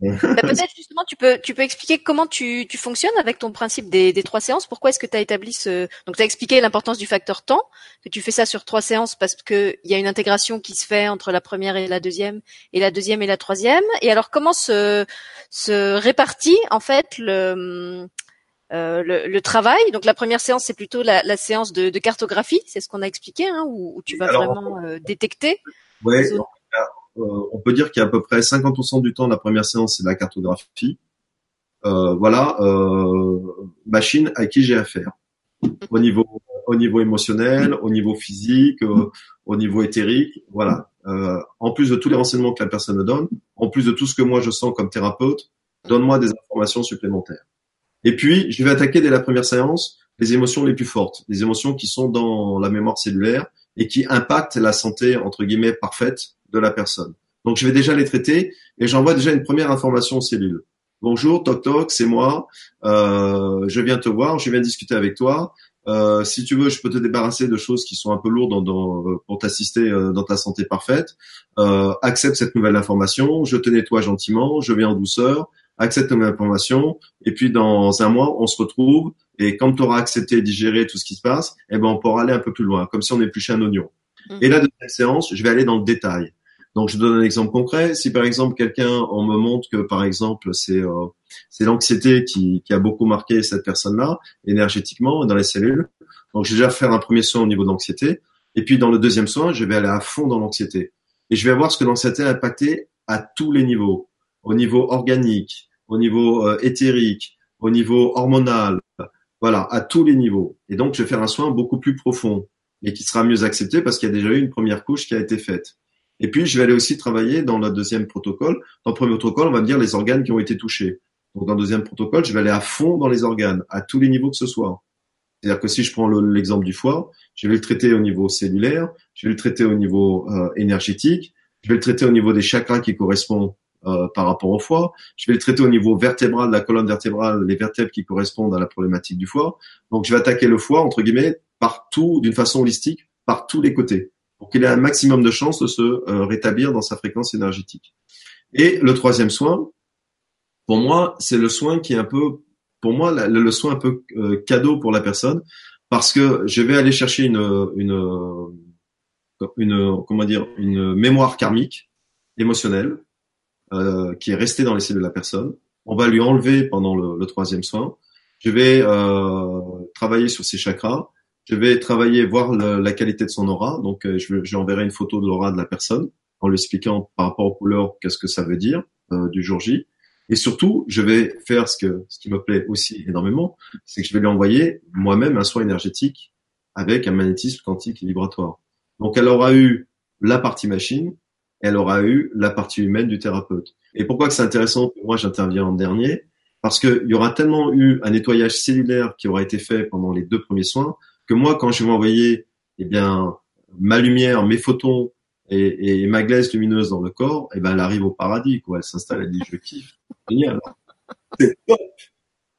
Bah, Peut-être justement, tu peux, tu peux expliquer comment tu, tu fonctionnes avec ton principe des, des trois séances. Pourquoi est-ce que tu as établi ce... Donc, tu as expliqué l'importance du facteur temps, que tu fais ça sur trois séances parce que il y a une intégration qui se fait entre la première et la deuxième, et la deuxième et la troisième. Et alors, comment se, se répartit en fait le... euh, le, le travail. Donc la première séance, c'est plutôt la, la séance de, de cartographie, c'est ce qu'on a expliqué, hein, où, où tu vas Alors, vraiment euh, détecter. Zone. euh, on peut dire qu'il y a à peu près 50% du temps la première séance, c'est la cartographie. Euh, voilà, euh, machine à qui j'ai affaire. Au niveau, au niveau émotionnel, au niveau physique, euh, au niveau éthérique, voilà. Euh, en plus de tous les renseignements que la personne me donne, en plus de tout ce que moi je sens comme thérapeute, donne-moi des informations supplémentaires. Et puis, je vais attaquer dès la première séance les émotions les plus fortes, les émotions qui sont dans la mémoire cellulaire et qui impactent la santé entre guillemets parfaite de la personne. Donc, je vais déjà les traiter et j'envoie déjà une première information aux cellules. Bonjour, toc toc, c'est moi. Euh, je viens te voir, je viens discuter avec toi. Euh, si tu veux, je peux te débarrasser de choses qui sont un peu lourdes dans, dans, pour t'assister euh, dans ta santé parfaite. Euh, accepte cette nouvelle information. Je te nettoie gentiment. Je viens en douceur. Accepte nouvelle information. Et puis dans un mois, on se retrouve. Et quand tu auras accepté et digéré tout ce qui se passe, eh ben on pourra aller un peu plus loin, comme si on épluchait un oignon. Mhm. Et la deuxième séance, je vais aller dans le détail. Donc je donne un exemple concret. Si par exemple quelqu'un, on me montre que par exemple c'est euh, c'est l'anxiété qui, qui a beaucoup marqué cette personne-là énergétiquement dans les cellules. Donc je vais déjà faire un premier soin au niveau de l'anxiété. Et puis dans le deuxième soin, je vais aller à fond dans l'anxiété. Et je vais voir ce que l'anxiété a impacté à tous les niveaux. Au niveau organique, au niveau euh, éthérique, au niveau hormonal, voilà, à tous les niveaux. Et donc je vais faire un soin beaucoup plus profond. et qui sera mieux accepté parce qu'il y a déjà eu une première couche qui a été faite. Et puis, je vais aller aussi travailler dans le deuxième protocole. Dans le premier protocole, on va dire les organes qui ont été touchés. Donc, dans le deuxième protocole, je vais aller à fond dans les organes, à tous les niveaux que ce soit. C'est-à-dire que si je prends l'exemple du foie, je vais le traiter au niveau cellulaire, je vais le traiter au niveau euh, énergétique, je vais le traiter au niveau des chakras qui correspondent euh, par rapport au foie, je vais le traiter au niveau vertébral, la colonne vertébrale, les vertèbres qui correspondent à la problématique du foie. Donc je vais attaquer le foie, entre guillemets, partout, d'une façon holistique, par tous les côtés, pour qu'il ait un maximum de chances de se euh, rétablir dans sa fréquence énergétique. Et le troisième soin, pour moi, c'est le soin qui est un peu, pour moi, le, soin un peu euh, cadeau pour la personne, parce que je vais aller chercher une, une, une, comment dire, une mémoire karmique, émotionnelle, euh, qui est restée dans les cellules de la personne. On va lui enlever pendant le, le troisième soin. Je vais euh, travailler sur ses chakras. Je vais travailler, voir la qualité de son aura. Donc, euh, je, je enverrai une photo de l'aura de la personne en lui expliquant par rapport aux couleurs qu'est-ce que ça veut dire euh, du jour J. Et surtout, je vais faire ce que ce qui me plaît aussi énormément, c'est que je vais lui envoyer moi-même un soin énergétique avec un magnétisme quantique et vibratoire. Donc, elle aura eu la partie machine, elle aura eu la partie humaine du thérapeute. Et pourquoi que c'est intéressant moi j'interviens en dernier? Parce qu'il y aura tellement eu un nettoyage cellulaire qui aura été fait pendant les deux premiers soins que moi, quand je vais envoyer eh bien ma lumière, mes photons et, et, ma glaise lumineuse dans le corps, eh ben elle arrive au paradis, quoi. Elle s'installe, elle dit je kiffe, génial, c'est top.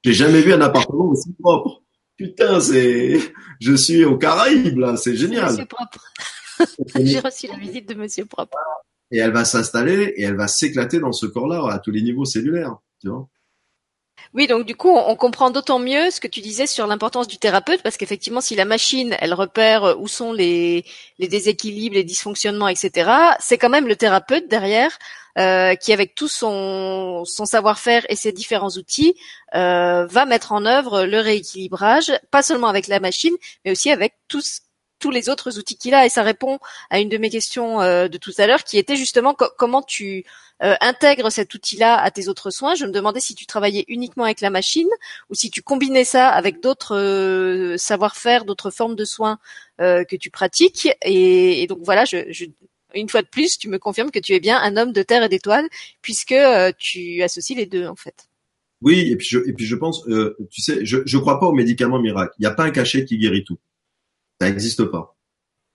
J'ai jamais vu un appartement aussi propre. Putain, c'est, je suis au Caraïbes là, c'est génial. Monsieur propre. J'ai reçu la visite de Monsieur propre et elle va s'installer et elle va s'éclater dans ce corps-là à tous les niveaux cellulaires, tu vois. Oui, donc du coup, on comprend d'autant mieux ce que tu disais sur l'importance du thérapeute, parce qu'effectivement, si la machine, elle repère où sont les, les déséquilibres, les dysfonctionnements, etc., c'est quand même le thérapeute derrière euh, qui, avec tout son, son savoir-faire et ses différents outils, euh, va mettre en œuvre le rééquilibrage, pas seulement avec la machine, mais aussi avec tous tous les autres outils qu'il a et ça répond à une de mes questions euh, de tout à l'heure qui était justement comment tu euh, intègres cet outil-là à tes autres soins. Je me demandais si tu travaillais uniquement avec la machine ou si tu combinais ça avec d'autres euh, savoir-faire, d'autres formes de soins que tu pratiques. Et, donc voilà, je, une fois de plus, tu me confirmes que tu es bien un homme de terre et d'étoiles puisque tu associes les deux en fait. Oui, et puis je, et puis je pense, tu sais, je ne crois pas aux médicaments miracles. Il n'y a pas un cachet qui guérit tout. Ça n'existe pas.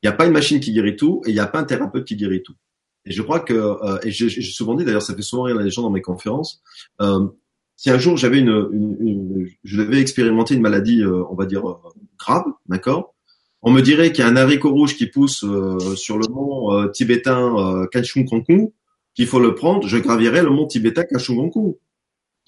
Il n'y a pas une machine qui guérit tout et il n'y a pas un thérapeute qui guérit tout. Et je crois que, euh, et j'ai souvent dit d'ailleurs, ça fait souvent rire les gens dans mes conférences, euh, si un jour j'avais une, une, je devais expérimenter une maladie, euh, on va dire euh, grave, d'accord, on me dirait qu'il y a un haricot rouge qui pousse euh, sur le mont tibétain Kachungonku, qu'il faut le prendre, je gravirais le mont tibétain Kachungonku.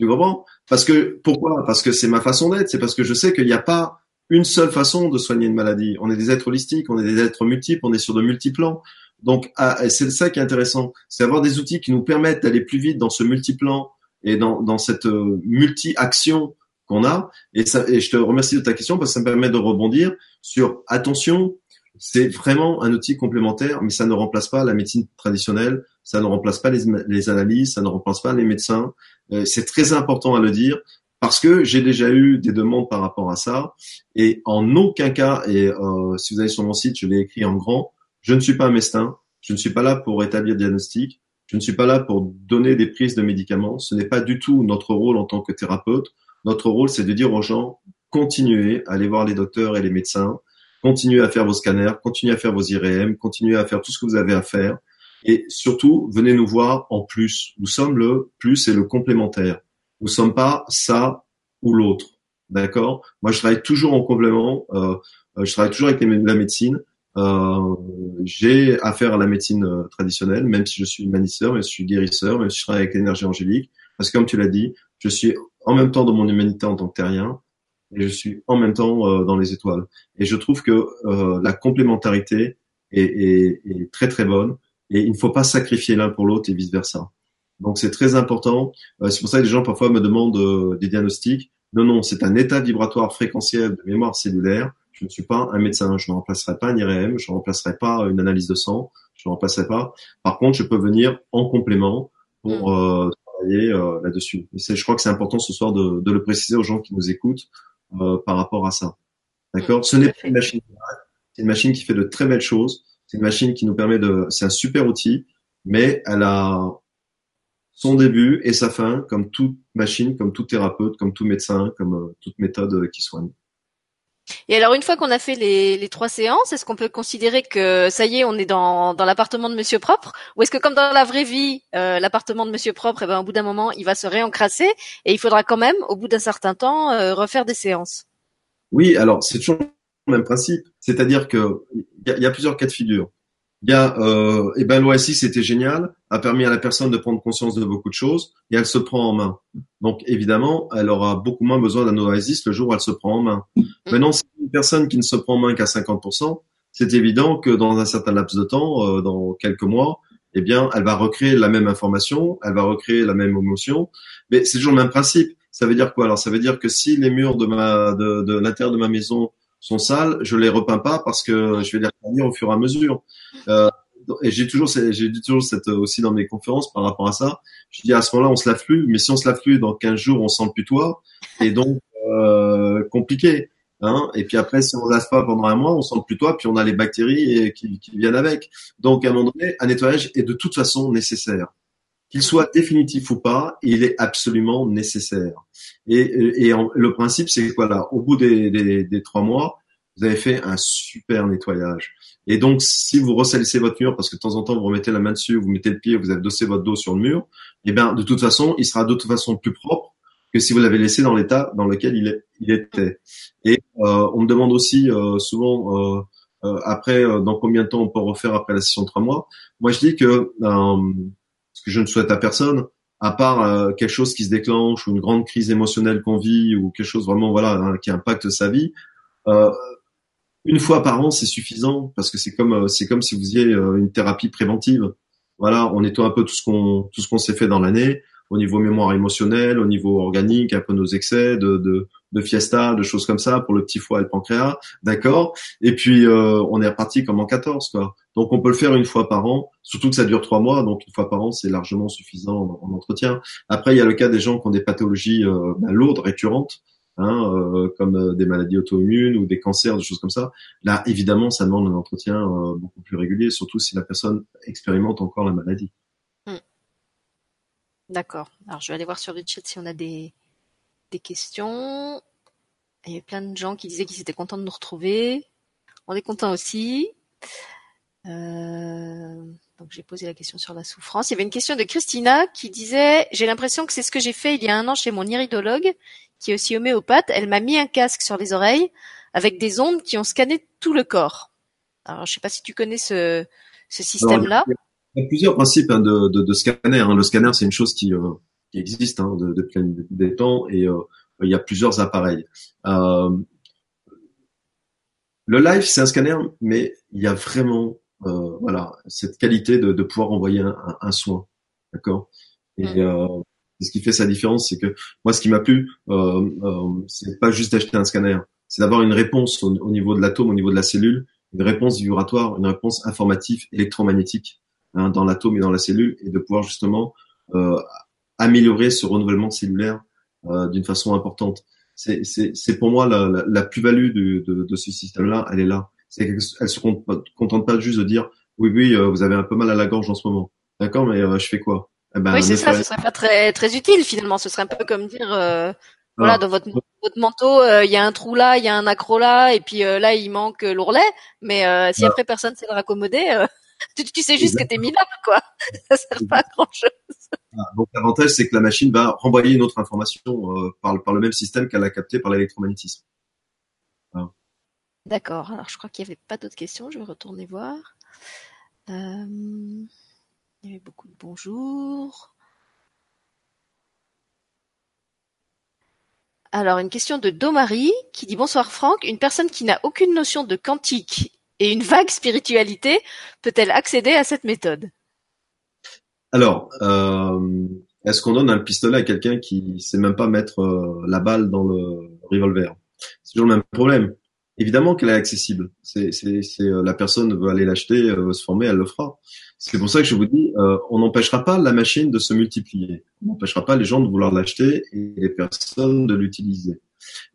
Tu comprends? Parce que pourquoi? Parce que c'est ma façon d'être, c'est parce que je sais qu'il n'y a pas une seule façon de soigner une maladie. On est des êtres holistiques, on est des êtres multiples, on est sur de multiplans. Donc, ah, c'est ça qui est intéressant, c'est avoir des outils qui nous permettent d'aller plus vite dans ce multiplan et dans, dans cette euh, multi-action qu'on a. Et, ça, et je te remercie de ta question parce que ça me permet de rebondir sur attention, c'est vraiment un outil complémentaire, mais ça ne remplace pas la médecine traditionnelle, ça ne remplace pas les, les analyses, ça ne remplace pas les médecins. Euh, c'est très important à le dire parce que j'ai déjà eu des demandes par rapport à ça. Et en aucun cas et euh, si vous allez sur mon site je l'ai écrit en grand je ne suis pas un mestin je ne suis pas là pour établir diagnostic je ne suis pas là pour donner des prises de médicaments. Ce n'est pas du tout notre rôle en tant que thérapeute. Notre rôle c'est de dire aux gens continuez à aller voir les docteurs et les médecins continuez à faire vos scanners continuez à faire vos IRM continuez à faire tout ce que vous avez à faire. Et surtout venez nous voir en plus. Nous sommes le plus et le complémentaire nous sommes pas ça ou l'autre. D'accord? Moi, je travaille toujours en complément. Euh, euh je travaille toujours avec la médecine. Euh, j'ai affaire à la médecine euh, traditionnelle, même si je suis magnétiseur, même si je suis guérisseur, même si je travaille avec l'énergie angélique. Parce que comme tu l'as dit, je suis en même temps dans mon humanité en tant que terrien et je suis en même temps euh, dans les étoiles. Et je trouve que la complémentarité est, est, est, très très bonne et il ne faut pas sacrifier l'un pour l'autre et vice versa. Donc c'est très important. Euh, c'est pour ça que les gens parfois me demandent euh, des diagnostics. Non, non, c'est un état vibratoire fréquentiel de mémoire cellulaire. Je ne suis pas un médecin. Je ne remplacerai pas un IRM. Je ne remplacerai pas une analyse de sang. Je ne remplacerai pas. Par contre, je peux venir en complément pour mm. euh, travailler là-dessus. Et je crois que c'est important ce soir de, de, le préciser aux gens qui nous écoutent par rapport à ça. D'accord? Ce n'est pas une machine C'est une machine qui fait de très belles choses. C'est une machine qui nous permet de, c'est un super outil, mais elle a son début et sa fin, comme toute machine, comme tout thérapeute, comme tout médecin, comme euh, toute méthode qui soigne. Et alors, une fois qu'on a fait les, trois séances, est-ce qu'on peut considérer que ça y est, on est dans, l'appartement de Monsieur Propre, ou est-ce que comme dans la vraie vie, euh, l'appartement de Monsieur Propre, eh ben, au bout d'un moment, il va se réencrasser et il faudra quand même, au bout d'un certain temps, euh, refaire des séances? Oui, alors c'est toujours le même principe, c'est-à-dire que il y, a plusieurs cas de figure. A, euh, eh ben l'OSI c'était génial, a permis à la personne de prendre conscience de beaucoup de choses et elle se prend en main. Donc évidemment, elle aura beaucoup moins besoin d'un oasis le jour où elle se prend en main. Mm. Maintenant, c'est une personne qui ne se prend en main qu'à 50%, c'est évident que dans un certain laps de temps, euh, dans quelques mois, eh bien, elle va recréer la même information, elle va recréer la même émotion, mais c'est toujours le même principe. Ça veut dire quoi? Alors, ça veut dire que si les murs de ma de, de l'intérieur de ma maison sont sales, je les repeins pas parce que je vais les retenir au fur et à mesure. Euh, et j'ai toujours, j'ai dit toujours cette aussi dans mes conférences par rapport à ça. Je dis à ce moment-là, on se lave plus, mais si on se lave plus dans 15 jours, on sent le putois, et donc euh, compliqué. Hein et puis après, si on ne lave pas pendant un mois, on sent le putois, puis on a les bactéries qui, qui viennent avec. Donc à un moment donné, un nettoyage est de toute façon nécessaire. Qu'il soit définitif ou pas, il est absolument nécessaire. Et, et, le principe, c'est quoi là? Au bout des, des, des, trois mois, vous avez fait un super nettoyage. Et donc, si vous ressalissez votre mur, parce que de temps en temps, vous remettez la main dessus, vous mettez le pied, vous avez dossé votre dos sur le mur, eh bien, de toute façon, il sera de toute façon plus propre que si vous l'avez laissé dans l'état dans lequel il, est, il était. Et euh, on me demande aussi euh, souvent, euh, euh après, euh, dans combien de temps on peut refaire après la session de trois mois? Moi, je dis que que je ne souhaite à personne, à part euh, quelque chose qui se déclenche ou une grande crise émotionnelle qu'on vit ou quelque chose vraiment voilà hein, qui impacte sa vie, euh, une fois par an c'est suffisant parce que c'est comme euh, c'est comme si vous faisiez une thérapie préventive. Voilà, on nettoie un peu tout ce qu'on tout ce qu'on s'est fait dans l'année au niveau mémoire émotionnelle, au niveau organique, un peu nos excès de, de, de fiesta, de choses comme ça pour le petit foie et le pancréas, d'accord Et puis euh, on est reparti comme en 14, quoi. Donc on peut le faire une fois par an, surtout que ça dure trois mois, donc une fois par an c'est largement suffisant en, entretien. Après il y a le cas des gens qui ont des pathologies euh, ben, lourdes, récurrentes, hein, euh, comme euh, des maladies auto-immunes ou des cancers, des choses comme ça. Là évidemment ça demande un entretien beaucoup plus régulier, surtout si la personne expérimente encore la maladie. D'accord. Alors, je vais aller voir sur le chat si on a des, des questions. Il y avait plein de gens qui disaient qu'ils étaient contents de nous retrouver. On est contents aussi. Euh, donc j'ai posé la question sur la souffrance. Il y avait une question de Christina qui disait j'ai l'impression que c'est ce que j'ai fait il y a un an chez mon iridologue, qui est aussi homéopathe. Elle m'a mis un casque sur les oreilles avec des ondes qui ont scanné tout le corps. Alors je sais pas si tu connais ce, ce système-là. Il y a plusieurs principes hein, de, de, de, scanner. Hein. Le scanner, c'est une chose qui, euh, qui existe hein, depuis des temps et euh, il y a plusieurs appareils. Euh, le live, c'est un scanner, mais il y a vraiment euh, voilà cette qualité de, de pouvoir envoyer un, un, soin, d'accord? Et euh, ce qui fait sa différence, c'est que moi, ce qui m'a plu, euh, euh, c'est pas juste d'acheter un scanner, c'est d'avoir une réponse au, au niveau de l'atome, au niveau de la cellule, une réponse vibratoire, une réponse informative électromagnétique Hein, dans l'atome et dans la cellule, et de pouvoir justement euh, améliorer ce renouvellement cellulaire euh, d'une façon importante. C'est pour moi la, la, la plus-value de, de, de, ce système-là, elle est là. Elle se contente pas juste de dire oui, oui, euh, vous avez un peu mal à la gorge en ce moment. D'accord, mais je fais quoi? Eh ben, Oui, c'est ça. Ce serait pas très très utile finalement. Ce serait un peu comme dire voilà, dans votre votre manteau, il y a un trou là, il y a un accro là, et puis là il manque l'ourlet. Mais si après personne sait le raccommoder, tu, sais juste que t'es minable, quoi. Ça sert pas à grand chose. Ah, donc l'avantage, c'est que la machine va renvoyer une autre information euh, par, le même système qu'elle a capté par l'électromagnétisme. D'accord. Alors je crois qu'il n'y avait pas d'autres questions. Je vais retourner voir. Euh, il y avait beaucoup de bonjours. Alors, une question de Domary qui dit bonsoir Franck. Une personne qui n'a aucune notion de quantique et une vague spiritualité peut-elle accéder à cette méthode? Alors, euh, est-ce qu'on donne un pistolet à quelqu'un qui sait même pas mettre euh, la balle dans le revolver? C'est toujours le même problème. Évidemment qu'elle est accessible. C'est, euh, la personne veut aller l'acheter, veut se former, elle le fera. C'est pour ça que je vous dis, on n'empêchera pas la machine de se multiplier. On n'empêchera pas les gens de vouloir l'acheter et les personnes de l'utiliser.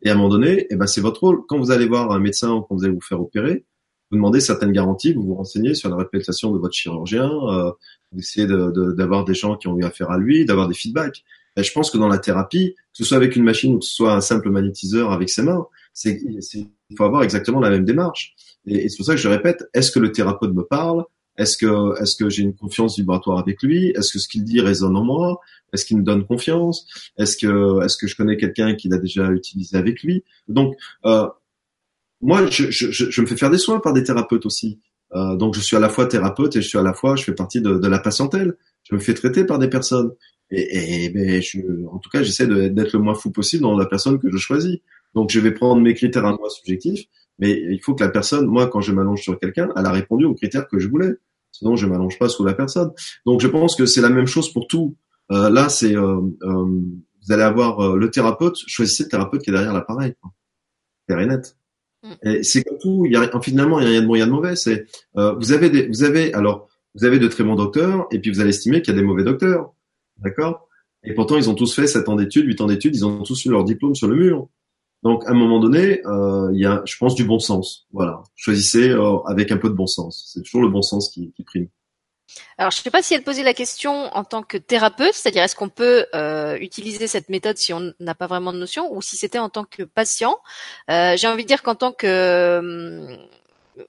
Et à un moment donné, eh ben c'est votre rôle. Quand vous allez voir un médecin ou quand vous allez vous faire opérer, vous demandez certaines garanties, vous vous renseignez sur la réputation de votre chirurgien, euh, vous essayez d'avoir des gens qui ont eu affaire à lui, d'avoir des feedbacks. Et je pense que dans la thérapie, que ce soit avec une machine ou que ce soit un simple magnétiseur avec ses mains, c'est il faut avoir exactement la même démarche. Et, et c'est pour ça que je répète, est-ce que le thérapeute me parle? Est-ce que est-ce que j'ai une confiance vibratoire avec lui? Est-ce que ce qu'il dit résonne en moi? Est-ce qu'il me donne confiance? Est-ce que est-ce que je connais quelqu'un qui l'a déjà utilisé avec lui? Donc euh, moi, je, je, je, me fais faire des soins par des thérapeutes aussi. Euh, donc, je suis à la fois thérapeute et je suis à la fois, je fais partie de, de la patientèle. Je me fais traiter par des personnes. Et, et je, en tout cas, j'essaie d'être le moins fou possible dans la personne que je choisis. Donc, je vais prendre mes critères à moi subjectifs, mais il faut que la personne, moi, quand je m'allonge sur quelqu'un, elle a répondu aux critères que je voulais. Sinon, je m'allonge pas sous la personne. Donc, je pense que c'est la même chose pour tout. Euh, là, c'est euh, euh vous allez avoir euh, le thérapeute. Choisissez le thérapeute qui est derrière l'appareil. Et net. Mm. C'est comme tout. Il y a, finalement, il y a rien de bon, il y a de mauvais. C'est euh, vous avez des, vous avez alors vous avez de très bons docteurs et puis vous allez estimer qu'il y a des mauvais docteurs, d'accord? Et pourtant, ils ont tous fait 7 ans d'études, 8 ans d'études, ils ont tous eu leur diplôme sur le mur. Donc, à un moment donné, euh, il y a, je pense, du bon sens. Voilà. Choisissez euh, avec un peu de bon sens. C'est toujours le bon sens qui, qui prime. Alors, je ne sais pas si elle posait la question en tant que thérapeute, c'est-à-dire est-ce qu'on peut euh, utiliser cette méthode si on n'a pas vraiment de notion, ou si c'était en tant que patient. Euh, j'ai envie de dire qu'en tant que hum,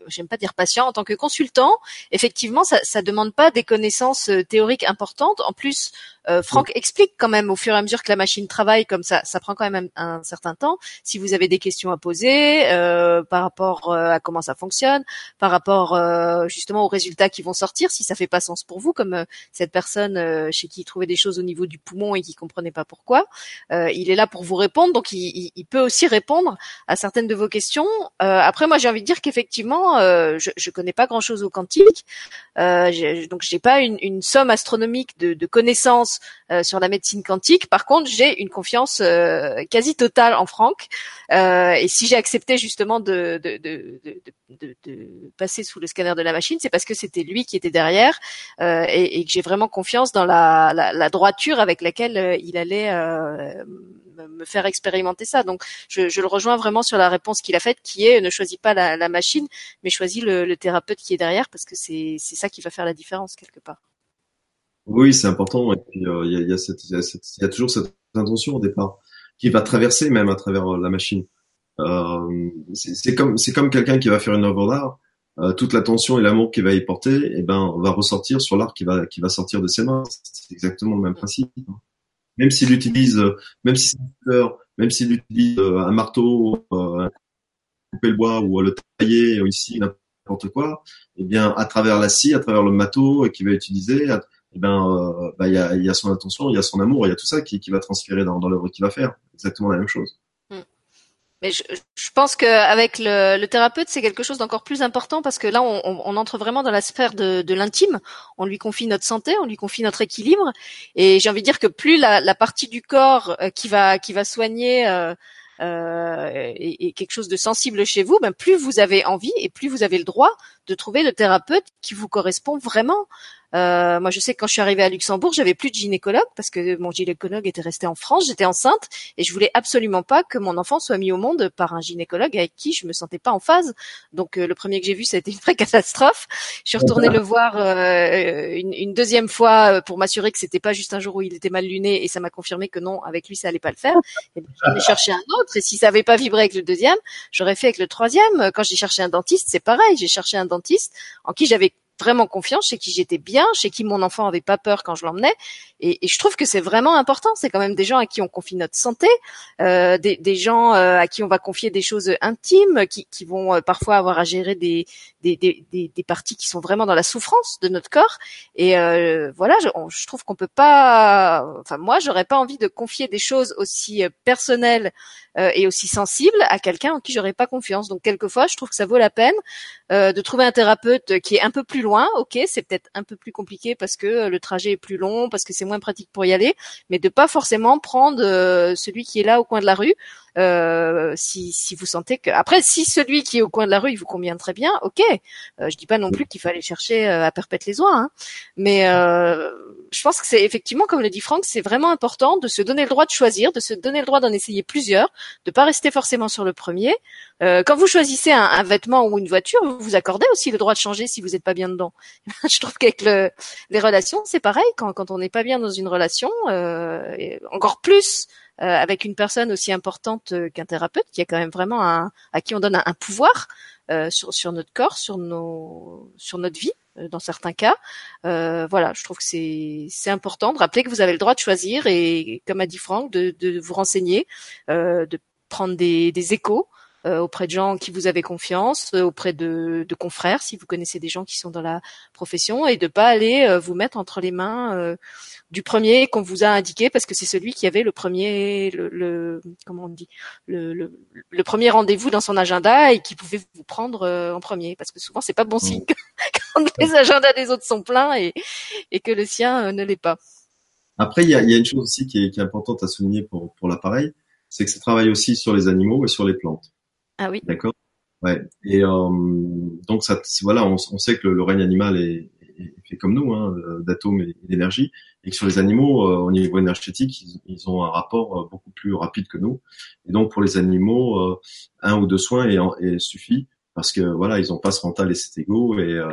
j'aime pas dire patient, en tant que consultant, effectivement, ça, ça demande pas des connaissances euh, théoriques importantes. En plus, euh, Franck explique quand même au fur et à mesure que la machine travaille, comme ça, ça prend quand même un, certain temps. Si vous avez des questions à poser euh, par rapport euh, à comment ça fonctionne, par rapport euh, justement aux résultats qui vont sortir, si ça fait pas sens pour vous, comme cette personne chez qui il trouvait des choses au niveau du poumon et qui comprenait pas pourquoi, il est là pour vous répondre. Donc, il, il, peut aussi répondre à certaines de vos questions. après, moi, j'ai envie de dire qu'effectivement, je, je connais pas grand-chose au quantique, donc j'ai pas une, une, somme astronomique de, de connaissances euh, sur la médecine quantique. Par contre, j'ai une confiance euh, quasi totale en Franck. Euh, et si j'ai accepté justement de, de, de, de, passer sous le scanner de la machine, c'est parce que c'était lui qui était derrière et, et, que j'ai vraiment confiance dans la, la, la, droiture avec laquelle il allait me faire expérimenter ça. Donc, je, je, le rejoins vraiment sur la réponse qu'il a faite, qui est ne choisis pas la, la machine, mais choisis le, le, thérapeute qui est derrière, parce que c'est ça qui va faire la différence quelque part. Oui, c'est important. Et puis il y, a, toujours cette intention au départ qui va traverser même à travers euh, la machine. Euh, c'est comme c'est comme quelqu'un qui va faire une œuvre d'art. Euh, toute l'attention et l'amour qu'il va y porter, eh ben, va ressortir sur l'art qui va qui va sortir de ses mains. C'est exactement le même principe. Même s'il utilise, même si c'est même s'il utilise un marteau, euh, couper le bois ou le tailler, ou ici n'importe quoi, eh bien, à travers la scie, à travers le matos qu'il va utiliser, eh ben, euh, bah, il y, a, y, a, son attention, il y a son amour, il y a tout ça qui, qui va transpirer dans, dans l'œuvre qu'il va faire. Exactement la même chose. Hmm. Mais je, je pense qu'avec le, le thérapeute, c'est quelque chose d'encore plus important parce que là, on, on, entre vraiment dans la sphère de, de l'intime. On lui confie notre santé, on lui confie notre équilibre. Et j'ai envie de dire que plus la, la partie du corps euh, qui va qui va soigner euh, euh, et, et, quelque chose de sensible chez vous, ben plus vous avez envie et plus vous avez le droit de trouver le thérapeute qui vous correspond vraiment. Euh, moi, je sais que quand je suis arrivée à Luxembourg, j'avais plus de gynécologue parce que mon gynécologue était resté en France. J'étais enceinte et je voulais absolument pas que mon enfant soit mis au monde par un gynécologue avec qui je me sentais pas en phase. Donc, euh, le premier que j'ai vu, ça a été une vraie catastrophe. Je suis retournée le voir euh, une, une, deuxième fois pour m'assurer que c'était pas juste un jour où il était mal luné et ça m'a confirmé que non, avec lui, ça allait pas le faire. Et j'en cherché un autre et si ça avait pas vibré avec le deuxième, j'aurais fait avec le troisième. Quand j'ai cherché un dentiste, c'est pareil. J'ai cherché un dentiste en qui j'avais vraiment confiance, chez qui j'étais bien, chez qui mon enfant avait pas peur quand je l'emmenais. Et, je trouve que c'est vraiment important. C'est quand même des gens à qui on confie notre santé, euh, des, des, gens euh, à qui on va confier des choses intimes, qui, qui vont euh, parfois avoir à gérer des, des, des, des, parties qui sont vraiment dans la souffrance de notre corps. Et euh, voilà, je, je, trouve qu'on peut pas. Enfin, moi, j'aurais pas envie de confier des choses aussi euh, personnelles et aussi sensibles à quelqu'un en qui j'aurais pas confiance. Donc, quelquefois, je trouve que ça vaut la peine de trouver un thérapeute qui est un peu plus loin, ok, c'est peut-être un peu plus compliqué parce que euh, le trajet est plus long, parce que c'est moins pratique pour y aller, mais de pas forcément prendre euh, celui qui est là au coin de la rue Euh, si, si vous sentez que après, si celui qui est au coin de la rue, il vous convient très bien, ok. Euh, je dis pas non plus qu'il fallait chercher euh, à perpète les oies, hein. mais euh, je pense que c'est effectivement, comme le dit Franck, c'est vraiment important de se donner le droit de choisir, de se donner le droit d'en essayer plusieurs, de pas rester forcément sur le premier. Euh, quand vous choisissez un, un, vêtement ou une voiture, vous vous accordez aussi le droit de changer si vous n'êtes pas bien dedans. je trouve qu'avec le, les relations, c'est pareil. Quand, quand on n'est pas bien dans une relation, euh, encore plus avec une personne aussi importante euh, qu'un thérapeute, qui a quand même vraiment un, à qui on donne un, pouvoir euh, sur, sur notre corps, sur nos, sur notre vie euh, dans certains cas. Euh, voilà, je trouve que c'est c'est important de rappeler que vous avez le droit de choisir et, comme a dit Franck, de, de vous renseigner, euh, de prendre des, des échos euh, auprès de gens qui vous avez confiance, euh, auprès de, de, confrères si vous connaissez des gens qui sont dans la profession et de pas aller euh, vous mettre entre les mains du premier qu'on vous a indiqué parce que c'est celui qui avait le premier le, le comment on dit le, le, le premier rendez-vous dans son agenda et qui pouvait vous prendre en premier parce que souvent c'est pas bon signe quand les agendas des autres sont pleins et, et que le sien ne l'est pas. Après, il y a, y a, une chose aussi qui est, qui est importante à souligner pour, pour l'appareil, c'est que ça travaille aussi sur les animaux et sur les plantes. Ah oui. D'accord. Ouais. Et euh, donc ça, voilà, on, sait que le, règne animal est, fait comme nous, hein, d'atomes et d'énergie, et que sur les animaux, euh, au niveau énergétique, ils, ils, ont un rapport euh, beaucoup plus rapide que nous. Et donc pour les animaux, euh, un ou deux soins est, est, suffit parce que voilà, ils ont pas ce mental et cet ego. Et euh,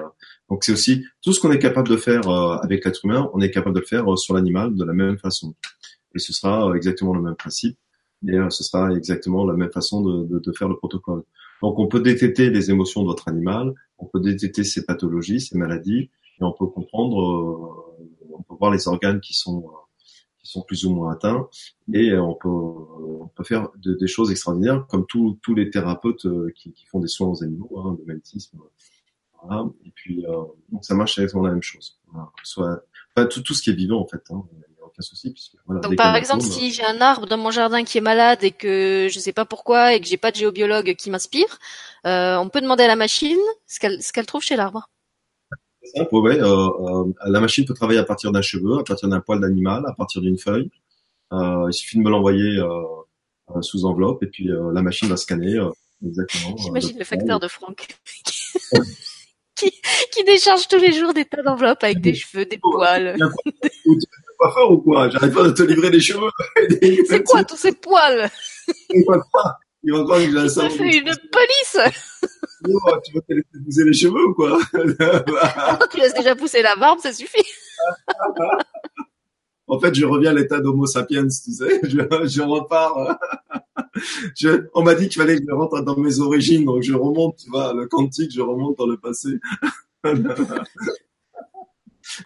donc c'est aussi tout ce qu'on est capable de faire avec l'être humain, on est capable de le faire sur l'animal de la même façon. Et ce sera exactement le même principe et euh, ce sera exactement la même façon de, de, de, faire le protocole. Donc on peut détecter les émotions de votre animal, on peut détecter ses pathologies, ses maladies, et on peut comprendre, euh, on peut voir les organes qui sont qui sont plus ou moins atteints, et on peut on peut faire de, des choses extraordinaires, comme tous tous les thérapeutes euh, qui, qui, font des soins aux animaux, hein, de magnétisme. Voilà. Et puis euh, donc ça marche exactement la même chose. Voilà. Soit, enfin, tout tout ce qui est vivant en fait. Hein aucun souci. Puisque, voilà, Donc par exemple, tombe, si j'ai un arbre dans mon jardin qui est malade et que je sais pas pourquoi et que j'ai pas de géobiologue qui m'inspire, euh, on peut demander à la machine ce qu'elle ce qu'elle trouve chez l'arbre. C'est simple, ouais. Euh, euh, la machine peut travailler à partir d'un cheveu, à partir d'un poil d'animal, à partir d'une feuille. Il suffit de me l'envoyer sous enveloppe et puis la machine va scanner exactement. J'imagine le facteur de Franck. qui, qui décharge tous les jours des tas d'enveloppes avec des cheveux, des poils coiffeur ou quoi? J'arrive pas à te livrer des cheveux. C'est quoi tous ces poils? Il va croire, il va croire que j'ai un Ça fait une police oh, Tu vas te laisser pousser les cheveux ou quoi? Tu laisses déjà pousser la barbe, ça suffit. en fait, je reviens à l'état d'Homo sapiens, tu sais. Je, je repars. Je, on m'a dit qu'il fallait que je rentre dans mes origines, donc je remonte, tu vois, le quantique, je remonte dans le passé.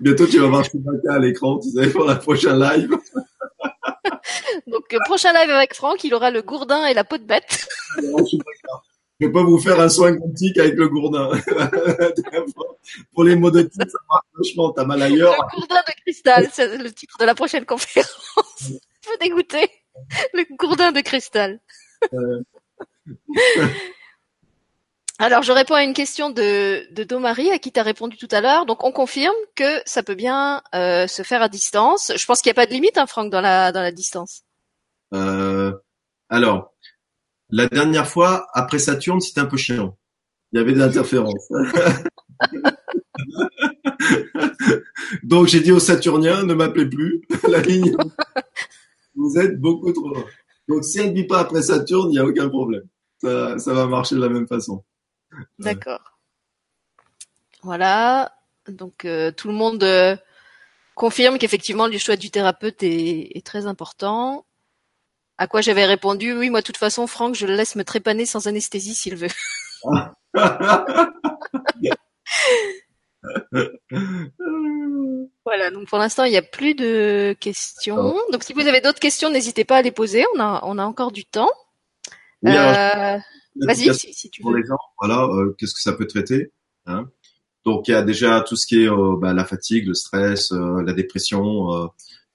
Bientôt, tu vas voir Chewbacca à l'écran, tu sais, pour la prochaine live. Donc, euh, prochain live avec Franck, il aura le gourdin et la peau de bête. Je vais pas vous faire un soin quantique avec le gourdin. pour les mots de titre, ça marche vachement. T'as mal ailleurs. Le gourdin de cristal, c'est le titre de la prochaine conférence. Je veux dégoûter. Le gourdin de cristal. Euh... Alors, je réponds à une question de, de Domari à qui tu as répondu tout à l'heure. Donc, on confirme que ça peut bien euh, se faire à distance. Je pense qu'il n'y a pas de limite, hein, Franck, dans la, dans la distance. Euh, alors, la dernière fois, après Saturne, c'était un peu chiant. Il y avait des interférences. Donc, j'ai dit aux Saturniens, ne m'appelez plus. la ligne, vous êtes beaucoup trop loin. Donc, si elle ne vit pas après Saturne, il n'y a aucun problème. Ça, ça va marcher de la même façon. D'accord. Voilà. Donc euh, tout le monde euh, confirme qu'effectivement le choix du thérapeute est, est, très important. À quoi j'avais répondu oui moi de toute façon Franck je le laisse me trépaner sans anesthésie s'il veut. voilà donc pour l'instant il n'y a plus de questions. Donc si vous avez d'autres questions n'hésitez pas à les poser on a on a encore du temps. Oui, euh, Vas-y, si, si, tu veux. Voilà, euh, qu'est-ce que ça peut traiter hein Donc il y a déjà tout ce qui est euh, bah, la fatigue, le stress, euh, la dépression, euh,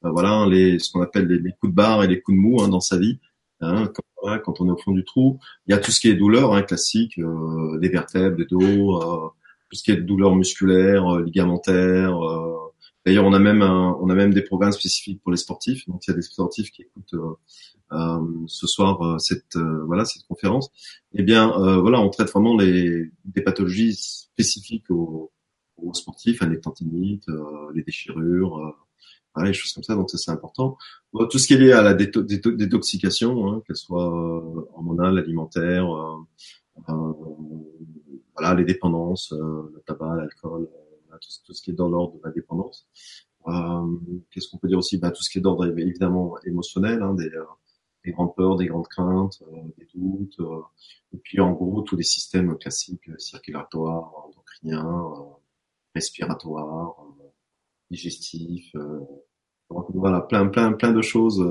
euh, voilà, les ce qu'on appelle les, les, coups de barre et les coups de mou hein, dans sa vie. Hein, quand, voilà, quand, on est au fond du trou, il y a tout ce qui est douleur hein, classique, des vertèbres, des dos, tout ce qui est douleur musculaire, ligamentaire, D'ailleurs, on a même on a même des programmes spécifiques pour les sportifs. Donc, il y a des sportifs qui écoutent euh, euh ce soir euh, cette euh, voilà cette conférence. Eh bien, voilà, on traite vraiment les des pathologies spécifiques aux, aux sportifs, les tendinites, les déchirures, voilà, les choses comme ça. Donc, ça c'est important. tout ce qui est lié à la détoxication, hein, qu'elle soit hormonale, alimentaire, voilà, les dépendances, le tabac, l'alcool tout, ce qui est dans l'ordre de la dépendance. Euh, Qu'est-ce qu'on peut dire aussi? Bah, Tout ce qui est d'ordre évidemment émotionnel, hein, des, euh, des, grandes peurs, des grandes craintes, euh, des doutes, euh, et puis en gros tous les systèmes classiques circulatoires, endocriniens, respiratoires, digestifs, voilà, plein, plein, plein de choses.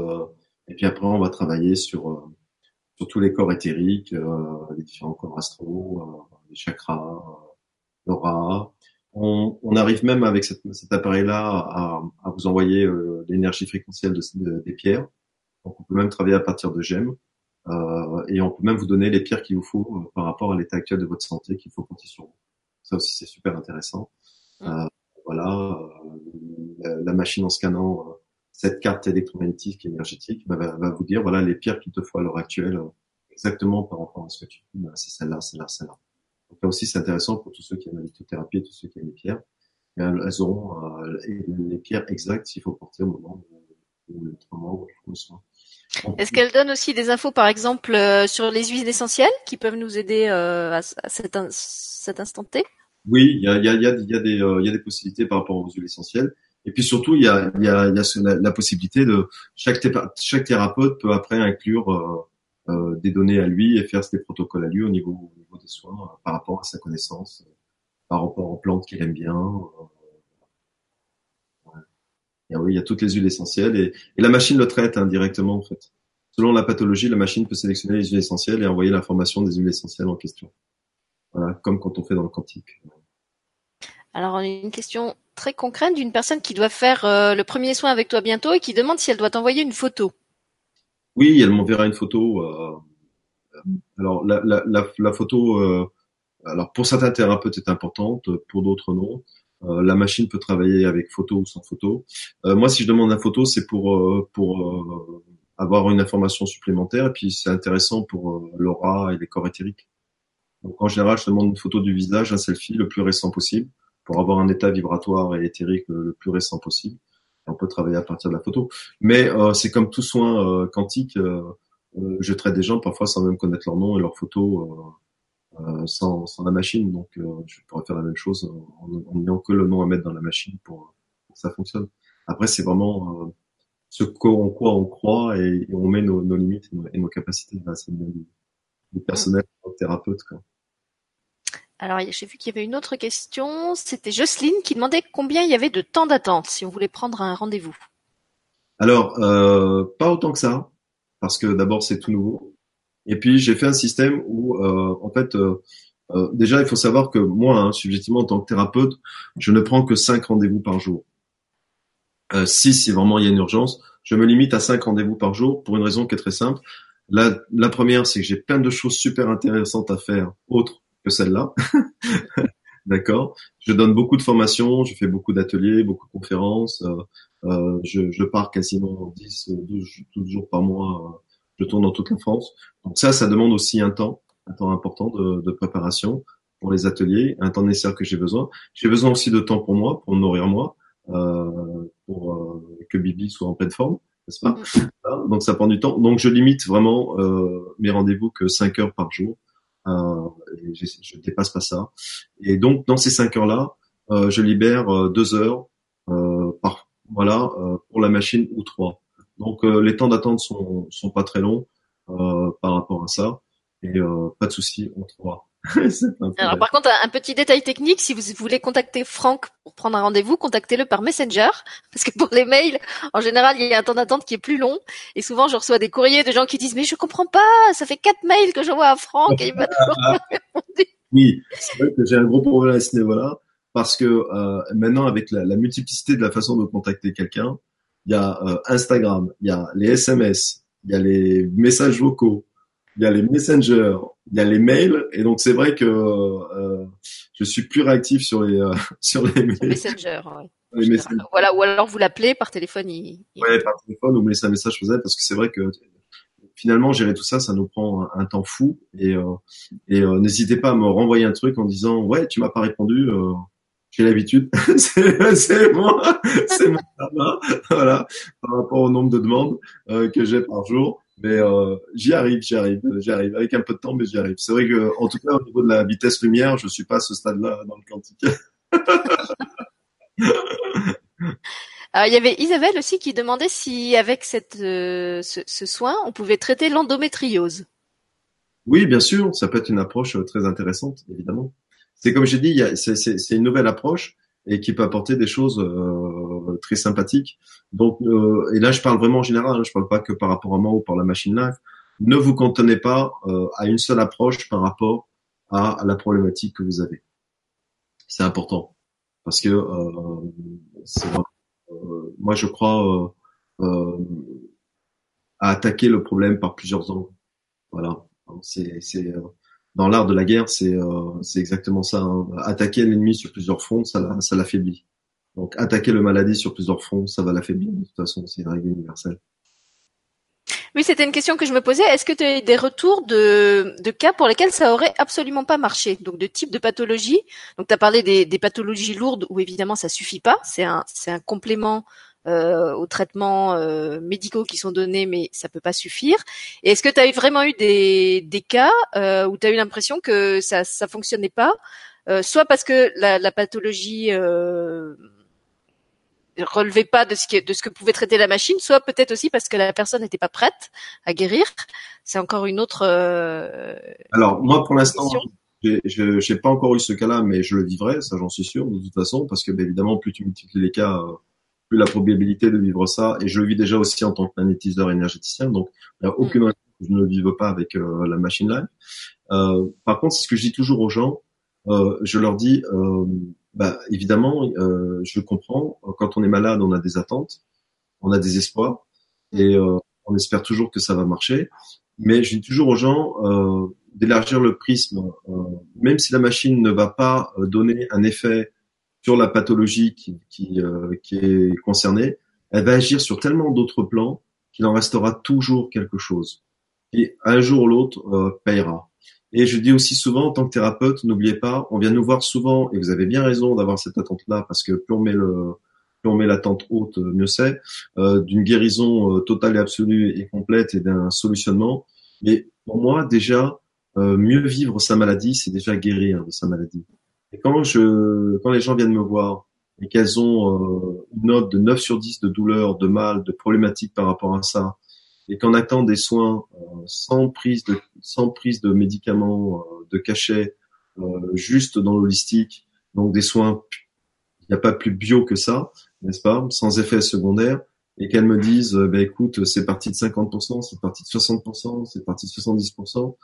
et puis après, on va travailler sur, sur tous les corps éthériques, les différents corps astraux, les chakras, l'aura, on, on, arrive même avec cet appareil-là à, à, vous envoyer euh, l'énergie fréquentielle de, des pierres. Donc on peut même travailler à partir de gemmes. Euh, et on peut même vous donner les pierres qu'il vous faut euh, par rapport à l'état actuel de votre santé qu'il faut compter sur vous. Ça aussi c'est super intéressant. Mmh. Euh, voilà, euh, la, machine en scannant cette carte électromagnétique énergétique bah, va, va, vous dire voilà les pierres qu'il te faut à l'heure actuelle exactement par rapport à ce que tu fais. C'est celle-là, celle-là, celle-là. Donc là aussi, c'est intéressant pour tous ceux qui aiment la lithothérapie et tous ceux qui aiment les pierres. elles auront euh, les pierres exactes s'il faut porter au moment où le ou le soin. Est-ce qu'elle donne aussi des infos, par exemple, euh, sur les huiles essentielles qui peuvent nous aider euh, à, cet, cet, instant T? Oui, il y a, y, a, y, a, y, a des, y a des possibilités par rapport aux huiles essentielles. Et puis surtout, il y a, y a, y a la, la, possibilité de chaque, chaque thérapeute peut après inclure euh, des données à lui et faire des protocoles à lui au niveau, au niveau des soins euh, par rapport à sa connaissance, euh, par rapport aux plantes qu'il aime bien. Et oui, il y a toutes les huiles essentielles et, la machine le traite indirectement hein, en fait. Selon la pathologie, la machine peut sélectionner les huiles essentielles et envoyer l'information des huiles essentielles en question. Voilà, comme quand on fait dans le quantique. Alors, une question très concrète d'une personne qui doit faire le premier soin avec toi bientôt et qui demande si elle doit t'envoyer une photo. Oui, elle m'enverra une photo. Euh, alors la, la, la, photo, euh, alors pour certains thérapeutes est importante, pour d'autres non. Euh, la machine peut travailler avec photo ou sans photo. moi, si je demande la photo, c'est pour pour avoir une information supplémentaire et puis c'est intéressant pour l'aura et les corps éthériques. Donc en général, je demande une photo du visage, un selfie le plus récent possible pour avoir un état vibratoire et éthérique le plus récent possible on peut travailler à partir de la photo. Mais euh, c'est comme tout soin euh, quantique, euh, je traite des gens parfois sans même connaître leur nom et leur photo sans, sans, la machine. Donc je pourrais faire la même chose en n'ayant que le nom à mettre dans la machine pour, que ça fonctionne. Après, c'est vraiment ce en quoi on croit et, on met nos, limites et nos, capacités. C'est du, du personnel, thérapeute. Quoi. Alors, j'ai vu qu'il y avait une autre question. C'était Jocelyne qui demandait combien il y avait de temps d'attente si on voulait prendre un rendez-vous. Alors, euh, pas autant que ça, parce que d'abord c'est tout nouveau. Et puis j'ai fait un système où, euh, en fait, euh, déjà il faut savoir que moi, hein, subjectivement en tant que thérapeute, je ne prends que cinq rendez-vous par jour. si si vraiment il y a une urgence, je me limite à cinq rendez-vous par jour pour une raison qui est très simple. La, la première, c'est que j'ai plein de choses super intéressantes à faire, autres que celle-là. D'accord. Je donne beaucoup de formations, je fais beaucoup d'ateliers, beaucoup de conférences. Euh, euh je, je, pars quasiment 10, 12, 12, jours par mois. Euh, je tourne dans toute la France. Donc ça, ça demande aussi un temps, un temps important de, de préparation pour les ateliers, un temps nécessaire que j'ai besoin. J'ai besoin aussi de temps pour moi, pour me nourrir moi, euh, pour euh, que Bibi soit en pleine forme, n'est-ce pas? Mm-hmm. Donc ça prend du temps. Donc je limite vraiment mes rendez-vous que 5 heures par jour. Euh, je, dépasse pas ça. Et donc dans ces cinq heures-là, euh, je libère euh, deux heures par voilà pour la machine ou trois. Donc les temps d'attente sont sont pas très longs par rapport à ça et pas de souci, on trouvera. Alors par contre, un petit détail technique, si vous voulez contacter Franck pour prendre un rendez-vous, contactez-le par Messenger, parce que pour les mails, en général, il y a un temps d'attente qui est plus long, et souvent je reçois des courriers de gens qui disent mais je comprends pas, ça fait quatre mails que j'envoie à Franck et il m'a toujours pas répondu. Oui, c'est vrai que j'ai un gros problème à ce niveau-là, parce que euh, maintenant avec la, la, multiplicité de la façon de contacter quelqu'un, il y a euh, Instagram, il y a les SMS, il y a les messages vocaux, il y a les messengers, il y a les mails, et donc c'est vrai que euh, je suis plus réactif sur les euh, sur les mails. Messenger, Voilà, ou alors vous l'appelez par téléphone. Il, Ouais, par téléphone ou me laissez un message sur parce que c'est vrai que finalement gérer tout ça, ça nous prend un, temps fou et euh, et euh, n'hésitez pas à me renvoyer un truc en disant ouais tu m'as pas répondu. Euh, j'ai l'habitude, c'est c'est moi, c'est mon voilà, par rapport au nombre de demandes que j'ai par jour. Mais j'y arrive, j'y arrive, j'y arrive avec un peu de temps, mais j'y arrive. C'est vrai que en tout cas au niveau de la vitesse lumière, je suis pas à ce stade-là dans le quantique. Alors, il y avait Isabelle aussi qui demandait si, avec cette, euh, ce, soin, on pouvait traiter l'endométriose. Oui, bien sûr, ça peut être une approche euh, très intéressante, évidemment. C'est comme j'ai dit, c'est une nouvelle approche et qui peut apporter des choses euh, très sympathiques. Donc, et là, je parle vraiment en général, hein, je parle pas que par rapport à moi ou par la machine live. Ne vous contenez pas à une seule approche par rapport à la problématique que vous avez. C'est important parce que euh, euh, moi je crois euh, à attaquer le problème par plusieurs angles. Voilà, c'est dans l'art de la guerre, c'est c'est exactement ça. Hein. Attaquer l'ennemi sur plusieurs fronts, ça l'affaiblit. Donc attaquer le maladie sur plusieurs fronts, ça va l'affaiblir. De toute façon, c'est une règle universelle. Oui, c'était une question que je me posais. Est-ce que tu as des retours de, de cas pour lesquels ça aurait absolument pas marché? Donc de type de pathologie. Donc tu as parlé des, des, pathologies lourdes où évidemment ça suffit pas. C'est un, c'est un complément euh, aux traitements euh, médicaux qui sont donnés, mais ça peut pas suffire. Et est-ce que tu as vraiment eu des, des cas euh, où tu as eu l'impression que ça ça fonctionnait pas, euh, soit parce que la, la pathologie euh, relevait pas de ce, que, de ce que pouvait traiter la machine, soit peut-être aussi parce que la personne n'était pas prête à guérir? C'est encore une autre. Euh, Alors moi, pour l'instant, je n'ai pas encore eu ce cas-là, mais je le vivrai, ça j'en suis sûr de toute façon, parce que bah, évidemment, plus tu multiplies les cas, euh, plus la probabilité de vivre ça. Et je le vis déjà aussi en tant que magnétiseur énergéticien, donc il n'y a aucune mm. raison que je ne le vive pas avec euh, la machine live. par contre, c'est ce que je dis toujours aux gens. je leur dis bah, évidemment, euh, je comprends. Quand on est malade, on a des attentes, on a des espoirs, et euh, on espère toujours que ça va marcher. Mais je dis toujours aux gens euh, d'élargir le prisme, euh, même si la machine ne va pas euh, donner un effet sur la pathologie qui, qui, qui est concernée, elle va agir sur tellement d'autres plans qu'il en restera toujours quelque chose. Et un jour ou l'autre payera. Et je dis aussi souvent, en tant que thérapeute, n'oubliez pas, on vient nous voir souvent, et vous avez bien raison d'avoir cette attente-là, parce que plus on met le, plus on met l'attente haute, mieux c'est, euh, d'une guérison euh, totale et absolue et complète et d'un solutionnement. Mais pour moi, déjà, euh, mieux vivre sa maladie, c'est déjà guérir de sa maladie. Et quand je, quand les gens viennent me voir et qu'elles ont une note de 9 sur 10 de douleur, de mal, de problématique par rapport à ça, et qu'en attend des soins euh, sans prise de sans prise de médicaments, euh, de cachets, euh, juste dans l'holistique, donc des soins, il n'y a pas plus bio que ça, n'est-ce pas, sans effet secondaire, et qu'elles me disent, ben écoute, c'est parti de 50%, c'est parti de 60%, c'est parti de 70%.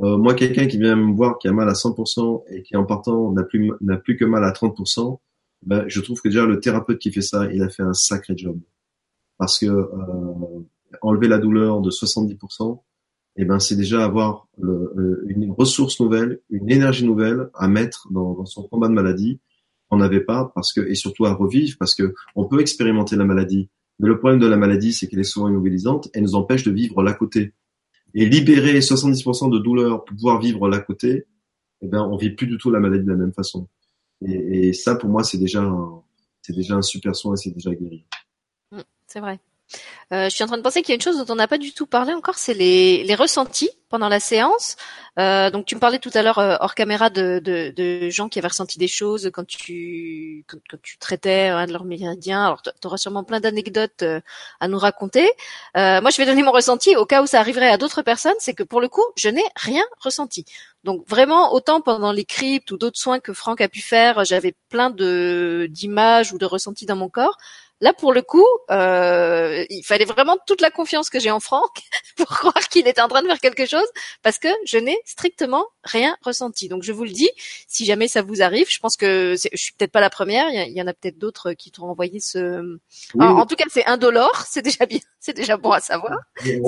Euh, moi, quelqu'un qui vient me voir qui a mal à 100% et qui en partant n'a plus n'a plus que mal à 30%, ben, je trouve que déjà le thérapeute qui fait ça, il a fait un sacré job. Parce que euh, enlever la douleur de 70%, et eh ben c'est déjà avoir une ressource nouvelle, une énergie nouvelle à mettre dans, dans son combat de maladie qu'on n'avait pas parce que et surtout à revivre parce que on peut expérimenter la maladie, mais le problème de la maladie c'est qu'elle est souvent immobilisante et nous empêche de vivre l'à côté. Et libérer 70% de douleur pour pouvoir vivre l'à côté, eh ben on vit plus du tout la maladie de la même façon. Et, ça pour moi c'est déjà c'est déjà un super soin et c'est déjà guéri. Mmh, c'est vrai. Euh, je suis en train de penser qu'il y a une chose dont on n'a pas du tout parlé encore, c'est les, les ressentis pendant la séance. Euh, donc tu me parlais tout à l'heure euh, hors caméra de, de, de, gens qui avaient ressenti des choses quand tu quand, tu traitais un de leurs méridiens. Alors tu auras sûrement plein d'anecdotes euh, à nous raconter. Euh, moi je vais donner mon ressenti au cas où ça arriverait à d'autres personnes, c'est que pour le coup je n'ai rien ressenti. Donc vraiment autant pendant les cryptes ou d'autres soins que Franck a pu faire, j'avais plein de d'images ou de ressentis dans mon corps. Là, pour le coup, euh, il fallait vraiment toute la confiance que j'ai en Franck pour croire qu'il est en train de faire quelque chose, parce que je n'ai strictement rien ressenti. Donc, je vous le dis, si jamais ça vous arrive, je pense que je suis peut-être pas la première. Il y, en a peut-être d'autres qui t'ont envoyé ce. En, tout cas, c'est indolore, c'est déjà bien, c'est déjà bon à savoir.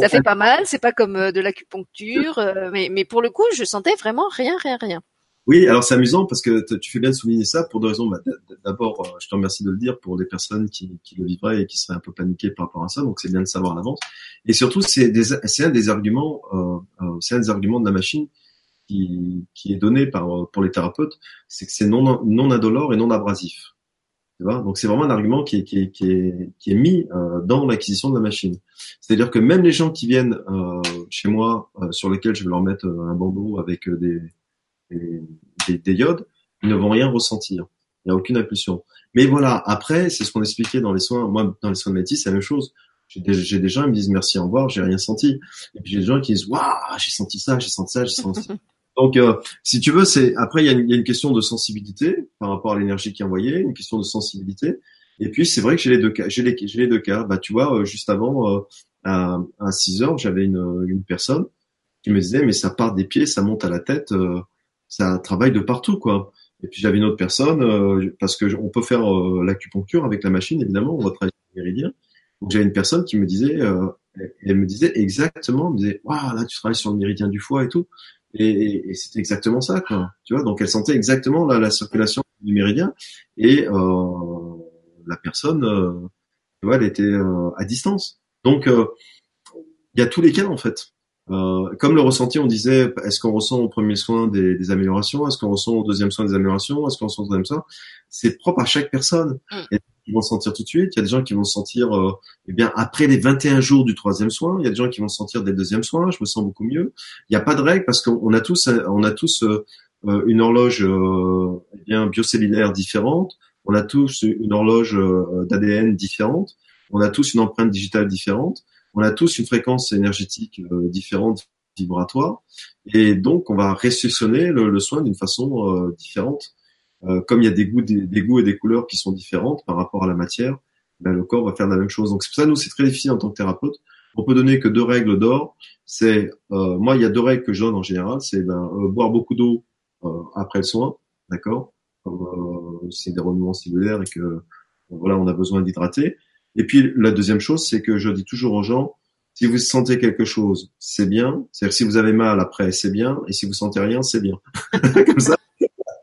Ça fait pas mal, c'est pas comme euh, de l'acupuncture, euh, mais, mais pour le coup, je sentais vraiment rien, rien, rien. Oui, alors c'est amusant parce que tu fais bien de souligner ça pour deux raisons. Bah, d'abord, euh, je te remercie de le dire pour les personnes qui, le vivraient et qui seraient un peu paniquées par rapport à ça. Donc c'est bien de savoir à l'avance. Et surtout, c'est un des arguments, euh, euh, c'est un des arguments de la machine qui, qui est donné par pour les thérapeutes, c'est que c'est non non indolore et non abrasif. Donc c'est vraiment un argument qui est qui est qui est, mis dans l'acquisition de la machine. C'est-à-dire que même les gens qui viennent chez moi, sur lesquels je vais leur mettre un bandeau avec des des, des, diodes, ils ne vont rien ressentir. Il n'y a aucune impulsion. Mais voilà, après, c'est ce qu'on expliquait dans les soins. Moi, dans les soins de médecine, c'est la même chose. J'ai des, des, gens qui me disent merci, au revoir, j'ai rien senti. Et puis j'ai des gens qui disent waouh, j'ai senti ça, j'ai senti ça, j'ai senti ça. Donc, euh, si tu veux, c'est après il y, a une, il y, a une question de sensibilité par rapport à l'énergie qui est envoyée, une question de sensibilité. Et puis c'est vrai que j'ai les deux cas. J'ai les, les, deux cas. Bah tu vois, euh, juste avant euh, à, à 6 heures, j'avais une, une personne qui me disait mais ça part des pieds, ça monte à la tête. Euh, ça travaille de partout, quoi. Et puis j'avais une autre personne, euh, parce que on peut faire euh, l'acupuncture avec la machine, évidemment, on va travailler sur méridien. Donc j'avais une personne qui me disait, euh, elle me disait exactement, elle me disait, waouh, là tu travailles sur le méridien du foie et tout. Et, et, c'était exactement ça, quoi. Tu vois, donc elle sentait exactement la, la circulation du méridien et euh, la personne, tu vois, elle était à distance. Donc il y a tous les cas en fait. Euh, comme le ressenti, on disait, est-ce qu'on ressent au premier soin des, des améliorations? Est-ce qu'on ressent au deuxième soin des améliorations? Est-ce qu'on ressent au troisième soin? C'est propre à chaque personne. Mm. Il y a des gens qui vont sentir tout de suite. Il y a des gens qui vont sentir, euh, eh bien, après les 21 jours du troisième soin. Il y a des gens qui vont sentir dès le deuxième soin. Je me sens beaucoup mieux. Il n'y a pas de règle parce qu'on a tous, on a tous euh, une horloge eh bien biocellulaire différente. On a tous une horloge d'ADN différente. On a tous une empreinte digitale différente on a tous une fréquence énergétique euh, différente, vibratoire, et donc on va réceptionner le, soin d'une façon euh, différente. Euh, comme il y a des goûts, des, goûts et des couleurs qui sont différentes par rapport à la matière, ben, le corps va faire la même chose. Donc c'est pour ça nous c'est très difficile en tant que thérapeute. On peut donner que deux règles d'or. C'est moi il y a deux règles que je donne en général. C'est ben, boire beaucoup d'eau après le soin, d'accord? c'est des renouements cellulaires et que voilà on a besoin d'hydrater. Et puis la deuxième chose, c'est que je dis toujours aux gens, si vous sentez quelque chose, c'est bien. C'est-à-dire si vous avez mal après, c'est bien. Et si vous sentez rien, c'est bien. Comme ça,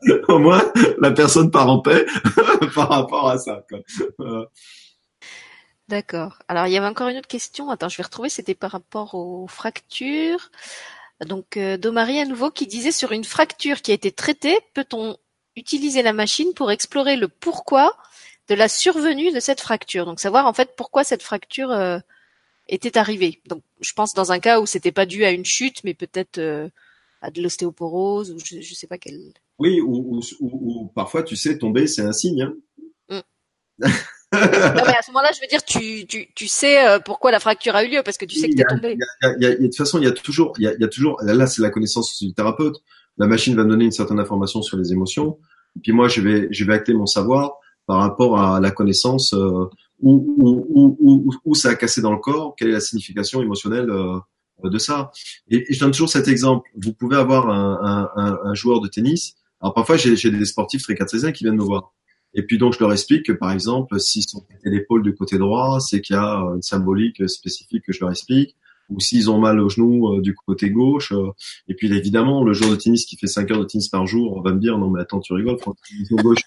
au moins la personne part en paix par rapport à ça. D'accord. Alors il y avait encore une autre question. Attends, je vais retrouver. C'était par rapport aux fractures. Donc euh, Domari à nouveau qui disait sur une fracture qui a été traitée, peut-on utiliser la machine pour explorer le pourquoi de la survenue de cette fracture. Donc savoir en fait pourquoi cette fracture euh, était arrivée. Donc je pense dans un cas où c'était pas dû à une chute, mais peut-être euh, à de l'ostéoporose ou je, ne sais pas quel. Oui, ou, ou, parfois tu sais tomber, c'est un signe. Hein. Mm. non, mais à ce moment-là, je veux dire, tu, tu, tu sais euh, pourquoi la fracture a eu lieu parce que tu sais que tu es tombé. de toute façon, il y a toujours, il y a, y a toujours, là, c'est la connaissance du thérapeute. La machine va donner une certaine information sur les émotions. Et puis moi, je vais, je vais acter mon savoir par rapport à la connaissance euh, où, où, où, où, ça a cassé dans le corps, quelle est la signification émotionnelle euh, de ça. Et, je donne toujours cet exemple. Vous pouvez avoir un, un, un joueur de tennis. Alors parfois j'ai des sportifs très cartésiens qui viennent me voir. Et puis donc je leur explique que par exemple s'ils sont pété l'épaule du côté droit, c'est qu'il y a une symbolique spécifique que je leur explique. Ou s'ils ont mal au genou euh, du côté gauche. et puis évidemment le joueur de tennis qui fait 5 heures de tennis par jour, on va me dire non mais attends tu rigoles, gauche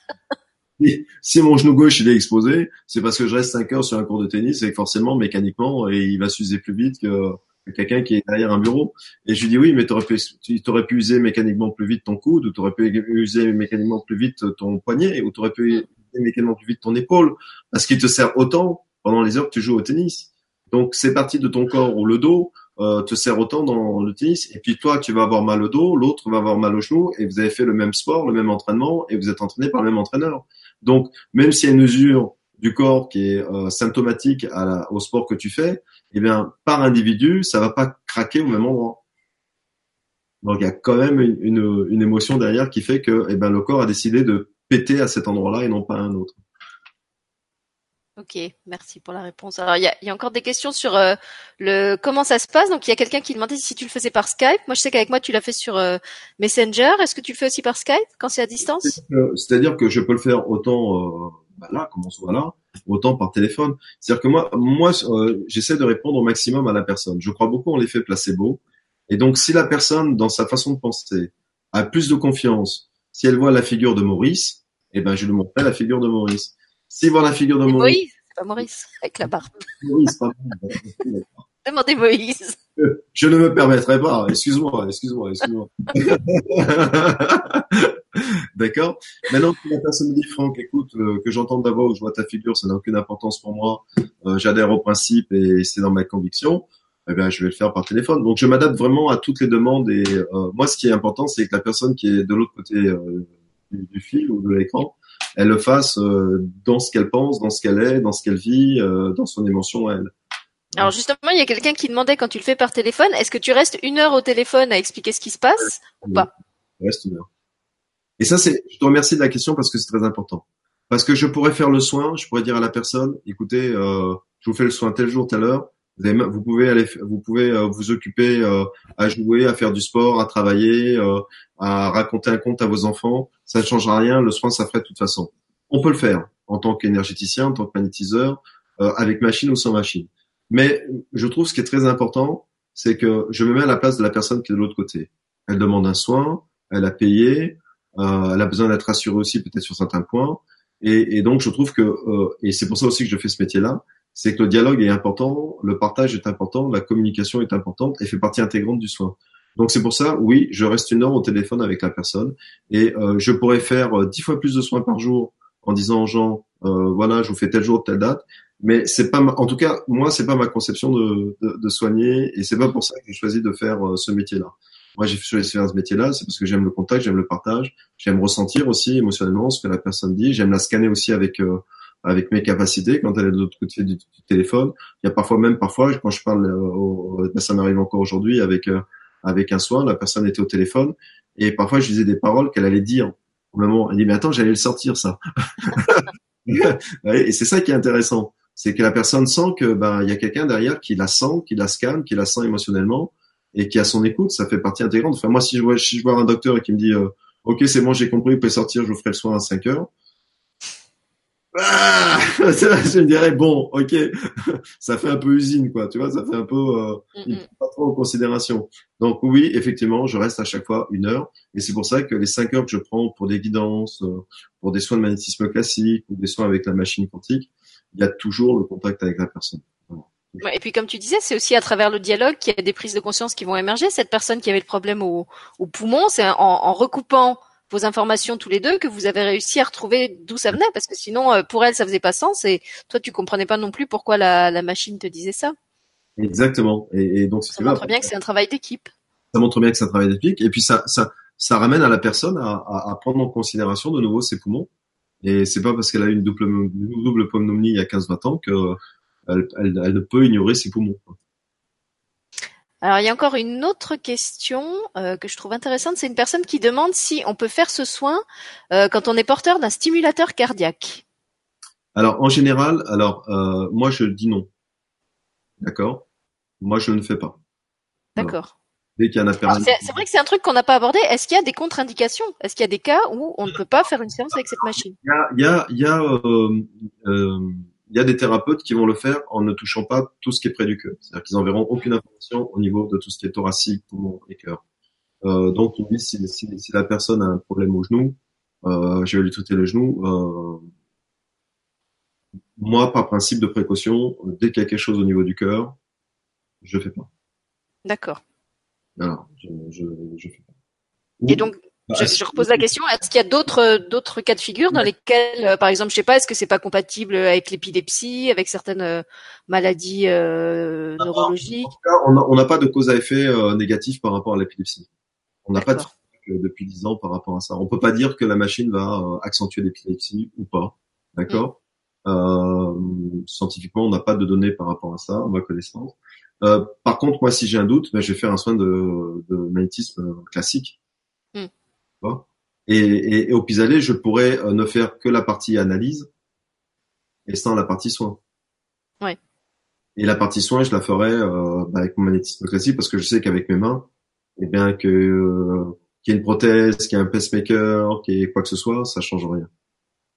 si mon genou gauche il est exposé, c'est parce que je reste 5 heures sur un cours de tennis et forcément mécaniquement il va s'user plus vite que, quelqu'un qui est derrière un bureau. Et je lui dis oui, mais t'aurais pu, tu aurais pu user mécaniquement plus vite ton coude, ou t'aurais pu user mécaniquement plus vite ton poignet, ou t'aurais pu user mécaniquement plus vite ton épaule, parce qu'il te sert autant pendant les heures que tu joues au tennis. Donc c'est parti de ton corps ou le dos euh, te sert autant dans le tennis. Et puis toi, tu vas avoir mal au dos, l'autre va avoir mal au genou, et vous avez fait le même sport, le même entraînement, et vous êtes entraîné par le même entraîneur. Donc, même s'il y a une usure du corps qui est euh, symptomatique au sport que tu fais, eh bien, par individu, ça va pas craquer au même endroit. Donc, il y a quand même une, émotion derrière qui fait que eh ben, le corps a décidé de péter à cet endroit-là et non pas à un autre. Ok, merci pour la réponse. Alors il y a, encore des questions sur euh, le comment ça se passe? Donc il y a quelqu'un qui demandait si tu le faisais par Skype. Moi je sais qu'avec moi tu l'as fait sur euh, Messenger. Est-ce que tu le fais aussi par Skype quand c'est à distance? C'est-à-dire que je peux le faire autant euh, bah là, comme on se voit là, autant par téléphone. C'est-à-dire que moi, moi j'essaie de répondre au maximum à la personne. Je crois beaucoup en l'effet placebo. Et donc si la personne, dans sa façon de penser, a plus de confiance Si elle voit la figure de Maurice, eh ben, je lui montrerai la figure de Maurice. Si voit la figure de Maurice. Moïse, c'est pas Maurice, avec la barbe. Maurice, pardon. Demandez Moïse. Je ne me permettrai pas. Excuse-moi, excuse-moi, excuse-moi. D'accord. Maintenant, si la personne me dit, Franck, écoute, euh, que j'entends d'abord, que je vois ta figure, ça n'a aucune importance pour moi. Euh, J'adhère au principe et c'est dans ma conviction. Eh bien, je vais le faire par téléphone. Donc, je m'adapte vraiment à toutes les demandes. Et euh, moi, ce qui est important, c'est que la personne qui est de l'autre côté euh, du, fil ou de l'écran, elle le fasse euh, dans ce qu'elle pense, dans ce qu'elle est, dans ce qu'elle vit, dans son émotion elle. Alors justement, il y a quelqu'un qui demandait quand tu le fais par téléphone, est-ce que tu restes une heure au téléphone à expliquer ce qui se passe ou pas? Je reste une heure. Et ça, c'est, je te remercie de la question parce que c'est très important. Parce que je pourrais faire le soin, je pourrais dire à la personne, écoutez, euh, je vous fais le soin tel jour, telle heure. Vous, pouvez aller, vous pouvez euh, vous occuper euh, à jouer, à faire du sport, à travailler, euh, à raconter un conte à vos enfants. Ça ne changera rien. Le soin, ça ferait de toute façon. On peut le faire en tant qu'énergéticien, en tant que magnétiseur, avec machine ou sans machine. Mais je trouve ce qui est très important, c'est que je me mets à la place de la personne qui est de l'autre côté. Elle demande un soin, elle a payé, euh, elle a besoin d'être rassurée aussi peut-être sur certains points. Et, et, donc je trouve que, euh, et c'est pour ça aussi que je fais ce métier-là, c'est que le dialogue est important, le partage est important, la communication est importante et fait partie intégrante du soin. Donc c'est pour ça, oui, je reste une heure au téléphone avec la personne et euh, je pourrais faire euh, dix fois plus de soins par jour en disant aux gens, euh, voilà, je vous fais tel jour, telle date, mais c'est pas ma, en tout cas moi c'est pas ma conception de, de, de soigner et c'est pas pour ça que j'ai choisi de faire euh, ce métier là moi j'ai choisi de faire ce métier là c'est parce que j'aime le contact j'aime le partage j'aime ressentir aussi émotionnellement ce que la personne dit j'aime la scanner aussi avec euh, avec mes capacités quand elle est de l'autre côté du, téléphone il y a parfois même parfois quand je parle euh, ben, ça m'arrive encore aujourd'hui avec euh, avec un soin la personne était au téléphone et parfois je disais des paroles qu'elle allait dire au moment elle dit mais attends j'allais le sortir ça et c'est ça qui est intéressant c'est que la personne sent que ben il y a quelqu'un derrière qui la sent, qui la scanne, qui la sent émotionnellement et qui a son écoute. Ça fait partie intégrante. Enfin moi si je vois si je vois un docteur et qui me dit euh, ok c'est bon j'ai compris vous pouvez sortir je vous ferai le soin à 5 heures. Ah, je me dirais bon ok ça fait un peu usine quoi tu vois ça fait un peu euh, mm -hmm. pas trop en considération donc oui effectivement je reste à chaque fois une heure et c'est pour ça que les cinq heures que je prends pour des guidances euh, pour des soins de magnétisme classique ou des soins avec la machine quantique il y a toujours le contact avec la personne. Et puis comme tu disais, c'est aussi à travers le dialogue qu'il y a des prises de conscience qui vont émerger. Cette personne qui avait le problème au, au poumon, c'est en, en, recoupant vos informations tous les deux que vous avez réussi à retrouver d'où ça venait, parce que sinon euh, pour elle ça faisait pas sens et toi tu comprenais pas non plus pourquoi la, la machine te disait ça. Exactement. Et, et donc ça montre bien que c'est un travail d'équipe. Ça montre bien que c'est un travail d'équipe et puis ça ça ça ramène à la personne à, à, à prendre en considération de nouveau ses poumons et c'est pas parce qu'elle a eu une double, une double pneumonie il y a 15-20 ans qu'elle elle, elle, ne peut ignorer ses poumons. Alors il y a encore une autre question euh, que je trouve intéressante. C'est une personne qui demande si on peut faire ce soin euh, quand on est porteur d'un stimulateur cardiaque. Alors en général, alors euh, moi je dis non. D'accord? Moi je ne fais pas. D'accord. Ah, c'est vrai que c'est un truc qu'on n'a pas abordé. Est-ce qu'il y a des contre-indications? Est-ce qu'il y a des cas où on ne peut pas faire une séance avec cette machine? Il y a, il y a, il y a, euh, euh, il y a des thérapeutes qui vont le faire en ne touchant pas tout ce qui est près du cœur. C'est-à-dire qu'ils n'enverront aucune information au niveau de tout ce qui est thoracique, poumon et cœur. Euh, donc, dit si, si, si, la personne a un problème au genou, euh, je vais lui traiter le genou. Euh, moi, par principe de précaution, dès qu'il y a quelque chose au niveau du cœur, je fais pas. D'accord. Alors, je, je, je fais pas. Et donc, je, je, repose la question est-ce qu'il y a d'autres d'autres cas de figure dans lesquels, euh, par exemple, je sais pas, est-ce que c'est pas compatible avec l'épilepsie, avec certaines euh, maladies euh, neurologiques? En tout cas, on n'a pas de cause à effet euh, négatif par rapport à l'épilepsie. On n'a pas de depuis dix ans par rapport à ça. On peut pas dire que la machine va euh, accentuer l'épilepsie ou pas. D'accord? Mm. Scientifiquement, on n'a pas de données par rapport à ça, à ma connaissance. Euh, par contre, moi, si j'ai un doute, ben, je vais faire un soin de, de magnétisme classique. Mm. Et, et, et, au pis-aller, je pourrais euh, ne faire que la partie analyse et sans la partie soin. Ouais. Et la partie soin, je la ferai euh, bah, avec mon magnétisme classique parce que je sais qu'avec mes mains, eh bien que euh, qu'il y ait une prothèse, qu'il y ait un pacemaker, qu'il y ait quoi que ce soit, ça change rien.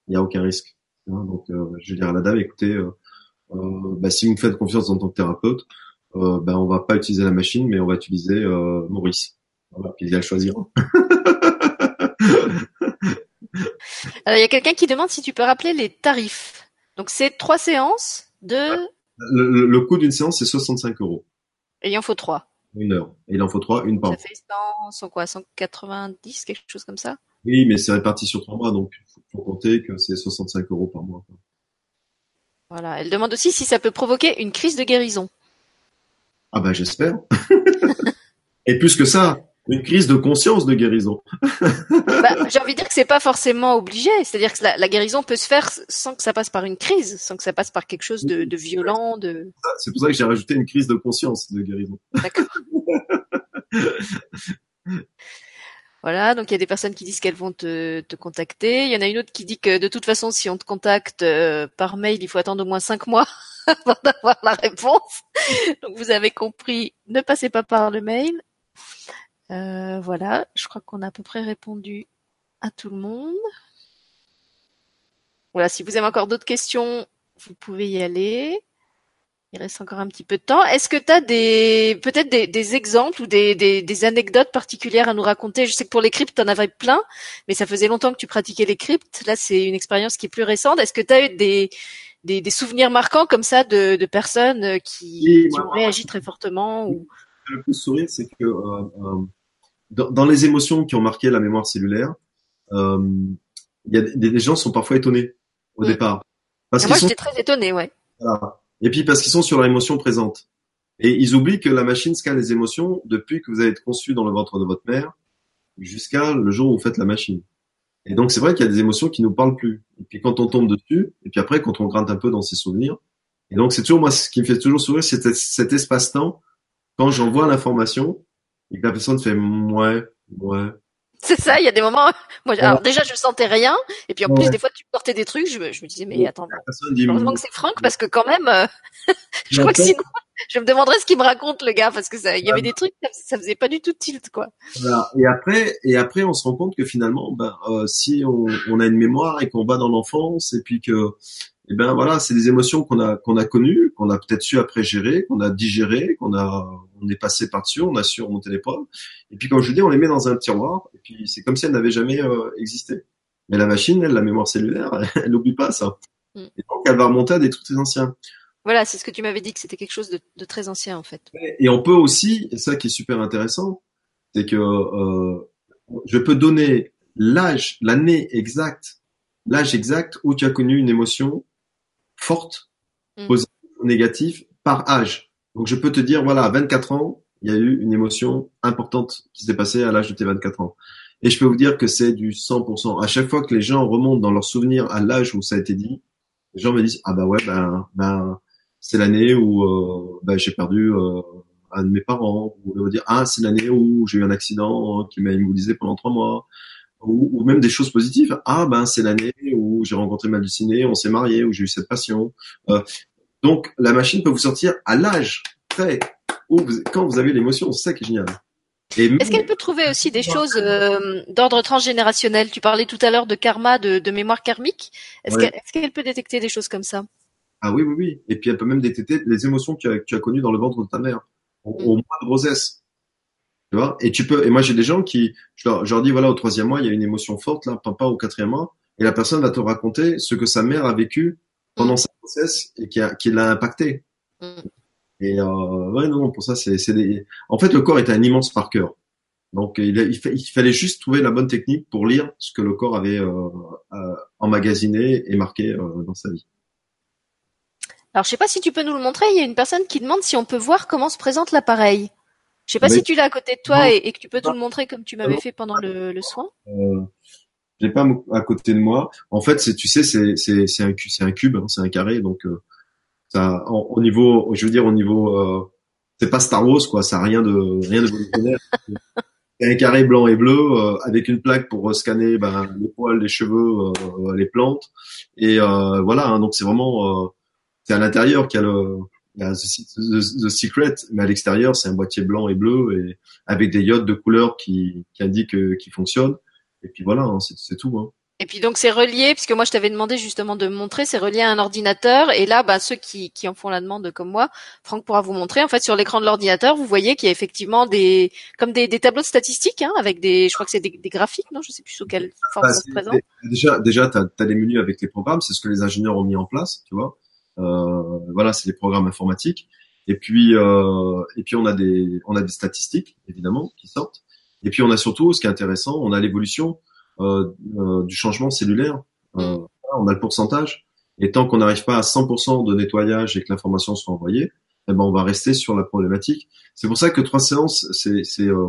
Il n'y a aucun risque. Hein, donc, euh, je vais dire à la dame, écoutez, euh, bah, si vous me faites confiance en tant que thérapeute, euh, ben on va pas utiliser la machine, mais on va utiliser euh, Maurice. Voilà, puis il a choisir. Alors, il y a quelqu'un qui demande si tu peux rappeler les tarifs. Donc, c'est trois séances de... Le, le- le coût d'une séance, c'est 65 euros. Et il en faut trois. Une heure. Et il en faut trois, une par Ça mois. fait 100, 100 quoi, 190, quelque chose comme ça? Oui, mais c'est réparti sur trois mois, donc faut, faut compter que c'est 65 euros par mois. quoi. Voilà. Elle demande aussi si ça peut provoquer une crise de guérison. Ah bah j'espère. Et plus que ça, une crise de conscience de guérison. Bah, j'ai envie de dire que c'est pas forcément obligé. C'est-à-dire que la, la guérison peut se faire sans que ça passe par une crise, sans que ça passe par quelque chose de, de violent, de. C'est pour ça que j'ai rajouté une crise de conscience de guérison. D'accord. Voilà, donc il y a des personnes qui disent qu'elles vont te, te contacter. Il y en a une autre qui dit que de toute façon, si on te contacte euh, par mail, il faut attendre au moins cinq mois avant d'avoir la réponse. Donc vous avez compris, ne passez pas par le mail. Euh, voilà, je crois qu'on a à peu près répondu à tout le monde. Voilà, si vous avez encore d'autres questions, vous pouvez y aller. Il reste encore un petit peu de temps. Est-ce que tu as des peut-être des, des exemples ou des, des, des anecdotes particulières à nous raconter? Je sais que pour les cryptes, tu en avais plein, mais ça faisait longtemps que tu pratiquais les cryptes. Là, c'est une expérience qui est plus récente. Est-ce que tu as eu des, des, des souvenirs marquants comme ça de, de personnes qui, Oui, qui moi, ont réagi très fortement ou... Le plus sourire, c'est que euh, euh, dans, dans les émotions qui ont marqué la mémoire cellulaire, euh, il y a des, des gens sont parfois étonnés au Mm. départ. Parce Ah, Moi, sont j'étais très étonnée, ouais. Voilà. Et puis parce qu'ils sont sur leur émotion présente. Et ils oublient que la machine scanne les émotions depuis que vous avez été conçu dans le ventre de votre mère jusqu'à le jour où vous faites la machine. Et donc c'est vrai qu'il y a des émotions qui nous parlent plus. Et puis quand on tombe dessus, et puis après quand on gratte un peu dans ses souvenirs, et donc c'est toujours moi ce qui me fait toujours sourire, c'est cet espace-temps quand j'envoie l'information et que la personne fait ouais, ouais. C'est ça, il y a des moments. Moi, alors déjà, je sentais rien, et puis en plus, des fois, tu sortais des trucs, je me, je me disais, mais attends, dit heureusement que c'est Franck, parce que quand même, euh, je crois que sinon, je me demanderais ce qu'il me raconte, le gars, parce que ça, il y avait des trucs, ça, ça faisait pas du tout tilt, quoi. Voilà. Et après, et après, on se rend compte que finalement, ben, euh, si on, on a une mémoire et qu'on va dans l'enfance, et puis que, eh ben voilà, c'est des émotions qu'on a qu'on a connues, qu'on a peut-être su après gérer, qu'on a digéré, qu'on a, on est passé par dessus, on a su remonter l'épreuve. Et puis comme je vous dis, on les met dans un tiroir, et puis c'est comme si elles n'avaient jamais euh, existé. Mais la machine, elle, la mémoire cellulaire, elle n'oublie pas ça. Mm. Et donc elle va remonter à des trucs très anciens. Voilà, c'est ce que tu m'avais dit, que c'était quelque chose de, de très ancien, en fait. Et on peut aussi, et ça qui est super intéressant, c'est que euh, je peux donner l'âge, l'année exacte, l'âge exact où tu as connu une émotion forte, Mm. positive ou négative, par âge. Donc je peux te dire, voilà, à 24 ans, il y a eu une émotion importante qui s'est passée à l'âge de tes 24 ans. Et je peux vous dire que c'est du 100%. À chaque fois que les gens remontent dans leurs souvenirs à l'âge où ça a été dit, les gens me disent, ah bah ouais, ben, ben c'est l'année où euh, ben, j'ai perdu euh, un de mes parents, ou va dire, ah, c'est l'année où j'ai eu un accident hein, qui m'a immobilisé pendant trois mois, ou, ou même des choses positives. Ah, ben, c'est l'année où j'ai rencontré ma halluciné, on s'est marié, où j'ai eu cette passion. Euh, donc, la machine peut vous sortir à l'âge près où vous, quand vous avez l'émotion, c'est ça qui est génial. Est-ce qu'elle peut trouver aussi des choses euh, d'ordre transgénérationnel? Tu parlais tout à l'heure de karma, de, de mémoire karmique. Est-ce Ouais. qu'elle peut détecter des choses comme ça? Ah oui, oui, oui. Et puis elle peut même détecter les émotions que tu as, que tu as connues dans le ventre de ta mère, au, au mois de grossesse. Tu vois? Et tu peux. Et moi, j'ai des gens qui, je leur, je leur dis voilà, au troisième mois, il y a une émotion forte là, papa au quatrième mois, et la personne va te raconter ce que sa mère a vécu pendant sa grossesse et qui, a, qui l'a impacté. Mm. Et euh, ouais, non, pour ça, c'est, c'est des. En fait, le corps est un immense marqueur. Donc, il, a- il, fa- il fallait juste trouver la bonne technique pour lire ce que le corps avait euh, euh, emmagasiné et marqué euh, dans sa vie. Alors, je sais pas si tu peux nous le montrer. Il y a une personne qui demande si on peut voir comment se présente l'appareil. Je sais pas Mais- si tu l'as à côté de toi et, et que tu peux tout le montrer comme tu m'avais Non. fait pendant le, le soin. J'ai pas à côté de moi. En fait, c'est tu sais, c'est c'est c'est un cu- c'est un cube, hein, c'est un carré, donc euh, ça en- au niveau, je veux dire au niveau, euh, c'est pas Star Wars quoi, ça a rien de rien de c'est un carré blanc et bleu euh, avec une plaque pour euh, scanner ben, les poils, les cheveux, euh, les plantes et euh, voilà. hein, donc c'est vraiment c'est à l'intérieur qu'il y a le il y a the, the- the secret, mais à l'extérieur c'est un boîtier blanc et bleu et avec des diodes de couleur qui qui indiquent euh, qui fonctionnent. Et puis voilà, hein, c'est tout. Hein. Et puis donc c'est relié, puisque moi je t'avais demandé justement de me montrer, c'est relié à un ordinateur. Et là, bah, ceux qui, qui en font la demande comme moi, Franck pourra vous montrer. En fait, sur l'écran de l'ordinateur, vous voyez qu'il y a effectivement des comme des, des tableaux de statistiques, hein, avec des, je crois que c'est des, des, graphiques, non Je sais plus sous quelle forme bah, ça se présente. Déjà, déjà, t'as as des menus avec les programmes, c'est ce que les ingénieurs ont mis en place, tu vois. Euh, voilà, c'est les programmes informatiques. Et puis, euh, et puis on a des, on a des statistiques évidemment qui sortent. Et puis on a surtout, ce qui est intéressant, on a l'évolution euh, euh, du changement cellulaire. Euh, mm. on a le pourcentage. Et tant qu'on n'arrive pas à 100% de nettoyage et que l'information soit envoyée, eh ben on va rester sur la problématique. C'est pour ça que trois séances, c'est, c'est, euh,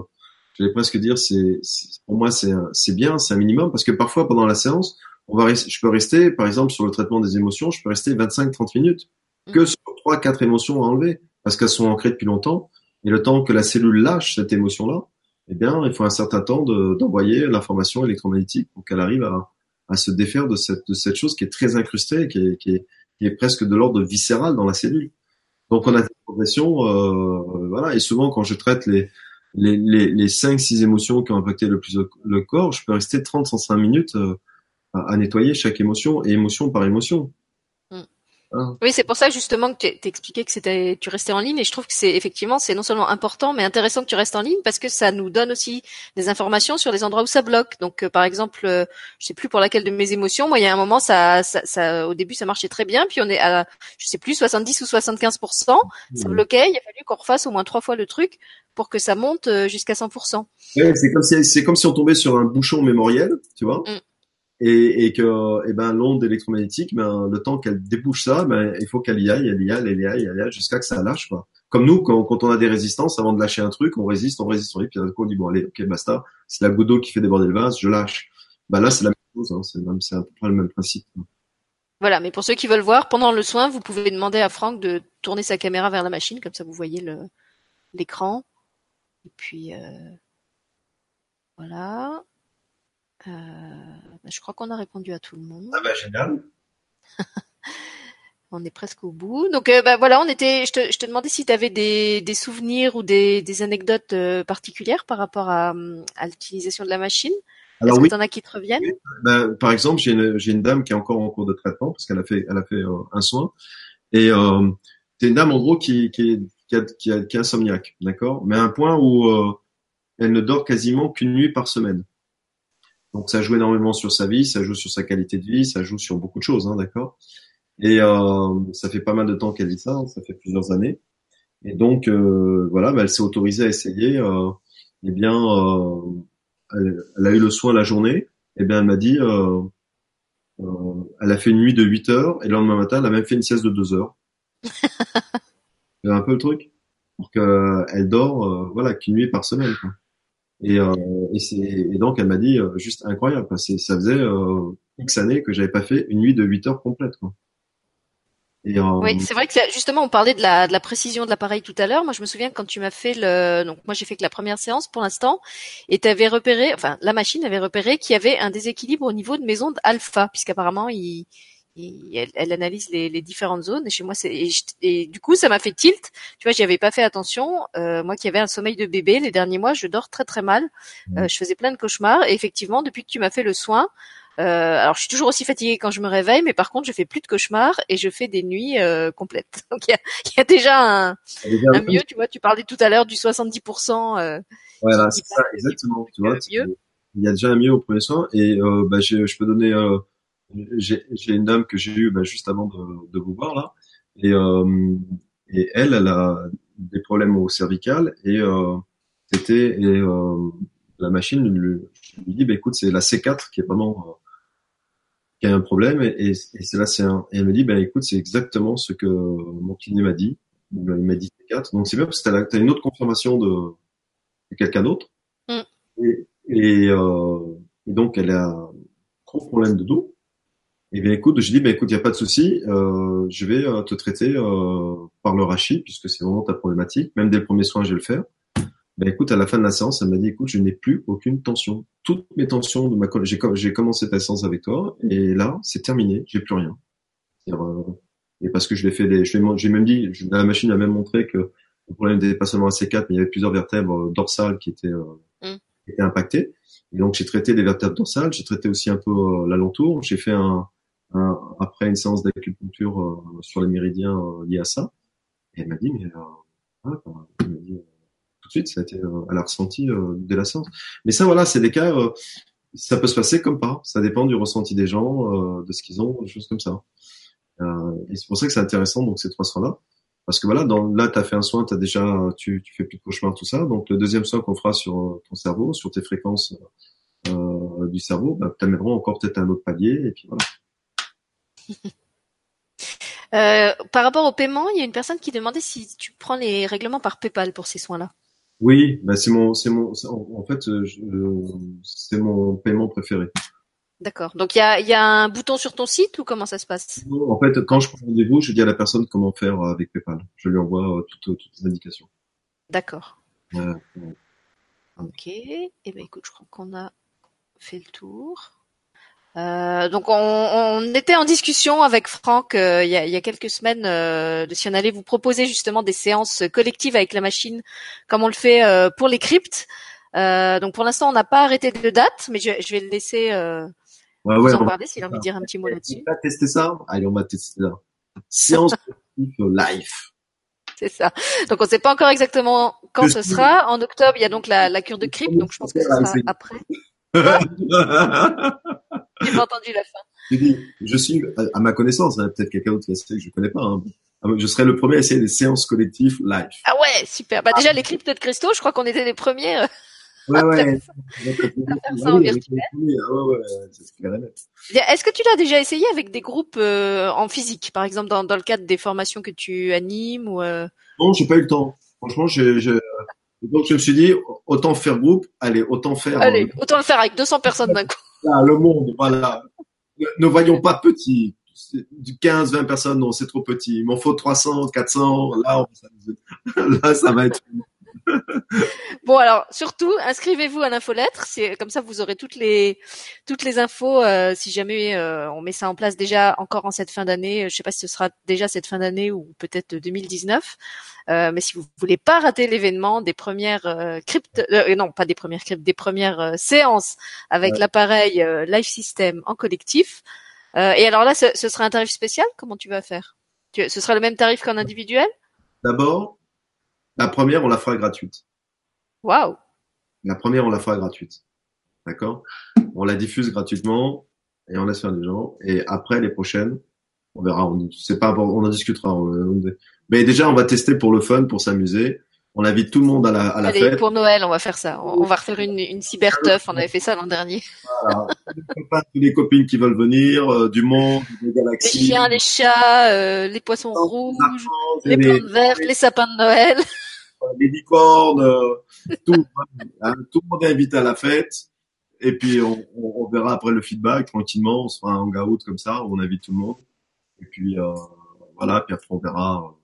je vais presque dire, c'est, pour moi c'est, c'est bien, c'est un minimum parce que parfois pendant la séance, on va, je peux rester, par exemple sur le traitement des émotions, je peux rester 25-30 minutes mm. que sur trois, quatre émotions à enlever parce qu'elles sont ancrées depuis longtemps. Et le temps que la cellule lâche cette émotion-là, eh bien, il faut un certain temps d'envoyer l'information électromagnétique pour qu'elle arrive à, à, se défaire de cette, de cette chose qui est très incrustée, qui est, qui est, qui est presque de l'ordre viscéral dans la cellule. Donc, on a des progressions, euh, voilà. Et souvent, quand je traite les les, les, 5-6 émotions qui ont impacté le plus le corps, je peux rester 30-35 minutes euh, à, à, nettoyer chaque émotion et émotion par émotion. Hein. Oui, c'est pour ça justement que tu expliqué que c'était tu restais en ligne et je trouve que c'est effectivement c'est non seulement important mais intéressant que tu restes en ligne parce que ça nous donne aussi des informations sur les endroits où ça bloque. Donc euh, par exemple, euh, je sais plus pour laquelle de mes émotions, moi il y a un moment ça, ça, ça, au début ça marchait très bien puis on est à je sais plus 70 ou 75% ça bloquait, il a fallu qu'on refasse au moins trois fois le truc pour que ça monte euh, jusqu'à 100 ouais, c'est comme si c'est comme si on tombait sur un bouchon mémoriel, tu vois. Mmh et, et que et ben l'onde électromagnétique ben le temps qu'elle débouche ça ben il faut qu'elle y aille elle y aille elle y aille elle y aille jusqu'à que ça lâche quoi. Comme nous quand, on a des résistances avant de lâcher un truc on résiste on résiste on résiste puis d'un coup on dit bon allez ok basta c'est la goutte d'eau qui fait déborder le vase je lâche. Ben là c'est la même chose hein, c'est un peu le même principe. Voilà mais pour ceux qui veulent voir pendant le soin vous pouvez demander à Franck de tourner sa caméra vers la machine comme ça vous voyez l'écran. Et puis euh, voilà je crois qu'on a répondu à tout le monde. Ah bah génial. on est presque au bout. Donc euh, bah, voilà, on était. Je te, je te demandais si tu avais des, des, souvenirs ou des, des anecdotes euh, particulières par rapport à, à l'utilisation de la machine. Est-ce que tu en as qui te reviennent? Bah, Par exemple, j'ai une, j'ai une dame qui est encore en cours de traitement parce qu'elle a fait, elle a fait un soin. Et euh, c'est une dame en gros qui, qui, qui, a, qui, a, qui est insomniaque, d'accord? Mais à un point où elle ne dort quasiment qu'une nuit par semaine. Donc ça joue énormément sur sa vie, ça joue sur sa qualité de vie, ça joue sur beaucoup de choses, hein, d'accord? Et euh, ça fait pas mal de temps qu'elle vit ça, hein, ça fait plusieurs années. Et donc euh, voilà, bah, elle s'est autorisée à essayer. Euh, eh bien, euh, elle, a eu le soin la journée. Et eh bien, elle m'a dit, euh, euh, elle a fait une nuit de 8 heures et le lendemain matin, elle a même fait une sieste de 2 heures. C'est un peu le truc? Pour qu'elle dort, voilà, qu'une nuit par semaine. Quoi. Et, euh, et, et, donc elle m'a dit euh, juste incroyable. Quoi. Ça faisait euh, X années que j'avais pas fait une nuit de 8 heures complète. Quoi. Et, euh, oui, c'est vrai que justement on parlait de la, de la précision de l'appareil tout à l'heure. Moi, je me souviens quand tu m'as fait le, donc moi j'ai fait que la première séance pour l'instant, et tu repéré, enfin la machine avait repéré qu'il y avait un déséquilibre au niveau de mes ondes alpha, puisqu'apparemment il elle, elle, analyse les, les, différentes zones. Et chez moi, c'est et, du coup, ça m'a fait tilt. Tu vois, j'y avais pas fait attention. Euh, moi, qui avais un sommeil de bébé, les derniers mois, je dors très très mal. Mmh. Euh, je faisais plein de cauchemars. Et effectivement, depuis que tu m'as fait le soin, euh, alors je suis toujours aussi fatiguée quand je me réveille, mais par contre, je fais plus de cauchemars et je fais des nuits euh, complètes. Donc il y a, y a, déjà un, un mieux. Tu vois, tu parlais tout à l'heure du 70%. Euh, voilà, c'est ça, exactement. Tu vois, il y a déjà un mieux au premier soin et euh, bah, je, je peux donner euh, j'ai une dame que j'ai eue bah, juste avant de, de, vous voir là, et, euh, et elle, elle a des problèmes au cervical et euh, c'était et euh, la machine lui, lui dit bah écoute c'est la C4 qui est vraiment qui a un problème et, et, c'est là c'est un. Et elle me dit bah écoute c'est exactement ce que mon kiné m'a dit. Il m'a dit C4 donc c'est bien parce que t'as as une autre confirmation de, de quelqu'un d'autre. Mm. et, et, euh, et donc elle a gros problème de dos eh bien, écoute, je dis, ben écoute, il n'y a pas de souci, euh, je vais euh, te traiter euh, par le rachis, puisque c'est vraiment ta problématique. Même dès le premier soin, je vais le faire. Ben écoute, à la fin de la séance, elle m'a dit, écoute, je n'ai plus aucune tension. Toutes mes tensions de ma j'ai, j'ai commencé ta séance avec toi, et là, c'est terminé, j'ai plus rien. Euh, et parce que je l'ai fait, des, j'ai même dit, la machine a même montré que le problème n'était pas seulement à C4, mais il y avait plusieurs vertèbres dorsales qui étaient, mm. qui étaient impactées. Et donc j'ai traité les vertèbres dorsales, j'ai traité aussi un peu euh, l'alentour. J'ai fait un, après une séance d'acupuncture euh, sur les méridiens euh, liés à ça. Et elle m'a dit, mais voilà, elle m'a dit, tout de suite, ça a été, elle a ressenti dès la séance. Mais ça, voilà, c'est des cas, ça peut se passer comme pas. Ça dépend du ressenti des gens, de ce qu'ils ont, des choses comme ça. et c'est pour ça que c'est intéressant, donc ces trois soins-là. Parce que voilà, dans, là, tu as fait un soin, as déjà, tu, tu fais plus de cauchemars, tout ça. Donc le deuxième soin qu'on fera sur euh, ton cerveau, sur tes fréquences euh, du cerveau, bah, t'amènerons encore peut-être un autre palier, et puis voilà. Euh, par rapport au paiement, il y a une personne qui demandait si tu prends les règlements par PayPal pour ces soins-là. Oui, bah c'est mon, c'est mon, en fait, c'est mon paiement préféré. D'accord. Donc il y a, y a un bouton sur ton site ou comment ça se passe? En fait, quand je prends rendez-vous, je dis à la personne comment faire avec PayPal. Je lui envoie euh, toutes, toutes les indications. D'accord. Ok. Eh ben écoute, je crois qu'on a fait le tour. Euh, donc on, on, était en discussion avec Franck euh, il, y a, il, y a, quelques semaines de si on allait vous proposer justement des séances collectives avec la machine, comme on le fait pour les cryptes. donc pour l'instant on n'a pas arrêté de date, mais je, je vais le laisser Ouais, ouais, vous en s'il a envie de dire un petit mot là-dessus. On va tester ça Allez, on va tester ça. Séance live. C'est ça. Donc on ne sait pas encore exactement quand ce sera. En octobre, il y a donc la, la cure de crypte, donc je pense que ce sera après. J'ai pas entendu la fin. Je suis, à ma connaissance, hein, peut-être quelqu'un d'autre qui a que je connais pas, hein. ah, je serai le premier à essayer des séances collectives live. Ah ouais, super. Bah déjà les cryptes de cristaux, je crois qu'on était les premiers. Euh, Ouais, ouais. Est-ce que tu l'as déjà essayé avec des groupes euh, en physique, par exemple dans, dans le cadre des formations que tu animes ou euh... Non, j'ai pas eu le temps. Franchement, j'ai, donc je me suis dit autant faire groupe, allez, autant faire. Allez, euh, autant le faire avec 200 personnes d'un coup. Le monde, voilà. Ne, voyons pas petit. Du 15, 20 personnes, non, c'est trop petit. Il m'en faut 300, 400. Là, là, ça va être bon alors surtout inscrivez-vous à l'infolettre, c'est comme ça vous aurez toutes les toutes les infos euh, si jamais euh, on met ça en place déjà encore en cette fin d'année. Je sais pas si ce sera déjà cette fin d'année ou peut-être 2019. Euh, mais si vous voulez pas rater l'événement des premières cryptes, non pas des premières cryptes, des premières séances avec l'appareil Live System en collectif. et alors là, ce, ce, sera un tarif spécial? Comment tu vas faire? Ce sera le même tarif qu'en individuel? D'abord, la première, on la fera gratuite. Waouh. La première, on la fera gratuite. D'accord? On la diffuse gratuitement et on laisse faire les gens. Et après, les prochaines, on verra. On, c'est pas, on en discutera. mais déjà, on va tester pour le fun, pour s'amuser. On invite tout le monde à la, à la Allez, fête. Pour Noël, on va faire ça. On, va refaire une, une cyberteuf. On avait fait ça l'an dernier. Voilà. les copines qui veulent venir, euh, du monde, des galaxies. Les chiens, les chats, euh, les poissons rouges, les, plantes vertes, les sapins de Noël les licornes, euh, tout, hein, tout le monde est invité à la fête. Et puis on, on, verra après le feedback tranquillement. On se fera un hangout comme ça, on invite tout le monde. Et puis euh, voilà, puis après on verra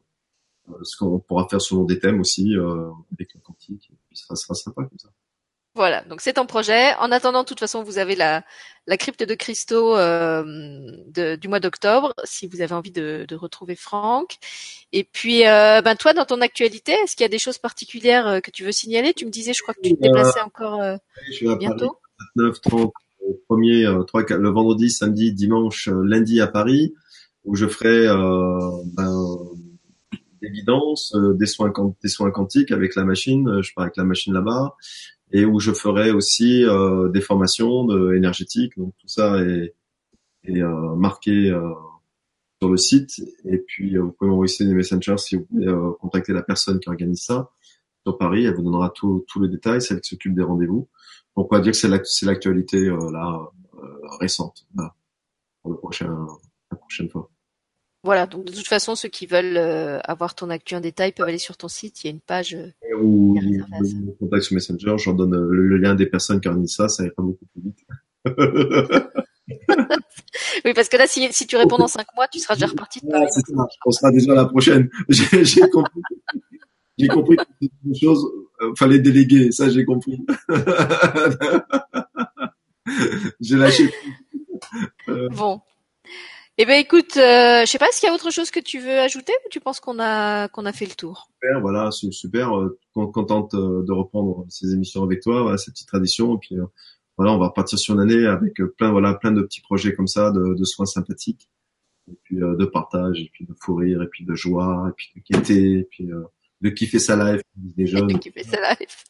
euh, ce qu'on pourra faire selon des thèmes aussi euh, avec la quantique. Et puis ça sera sympa comme ça. Voilà, donc c'est en projet. En attendant, de toute façon, vous avez la, la crypte de cristaux euh, de, du mois d'octobre, si vous avez envie de, de retrouver Franck. Et puis, euh, ben toi, dans ton actualité, est-ce qu'il y a des choses particulières euh, que tu veux signaler? Tu me disais, je crois que tu te déplaçais encore euh, je suis à bientôt. 29, 30, premier, 3, 4, le vendredi, samedi, dimanche, lundi à Paris, où je ferai ben, des guidances, des soins, des soins quantiques avec la machine. Je pars avec la machine là-bas et où je ferai aussi euh, des formations de, énergétiques. Donc tout ça est, est euh, marqué euh, sur le site. Et puis vous pouvez m'envoyer des messengers si vous voulez contacter la personne qui organise ça sur Paris. Elle vous donnera tous les détails. C'est elle qui s'occupe des rendez-vous. Donc on va dire que c'est l'actualité là récente pour le prochain la prochaine fois. Voilà, donc de toute façon, ceux qui veulent euh, avoir ton actu en détail peuvent aller sur ton site, il y a une page. Euh, ou me contact sur Messenger, je leur donne euh, le, lien des personnes qui organisent ça, ça ira beaucoup plus vite. oui, parce que là, si, si tu réponds dans cinq mois, tu seras déjà reparti de Paris. on sera déjà la prochaine. J'ai compris. J'ai compris que des choses, euh, fallait déléguer. Ça, j'ai compris. j'ai lâché. Bon. Eh ben écoute, euh, je sais pas, est-ce qu'il y a autre chose que tu veux ajouter ou tu penses qu'on a qu'on a fait le tour? Super, voilà, super. Euh, contente euh, de reprendre ces émissions avec toi, voilà, cette petite tradition. Et puis, euh, voilà, on va repartir sur une année avec plein, voilà, plein de petits projets comme ça, de, de soins sympathiques, et puis de partage, et puis de fou rire, et puis de joie, et puis de gaieté, et puis de kiffer sa life, des jeunes. De kiffer sa life.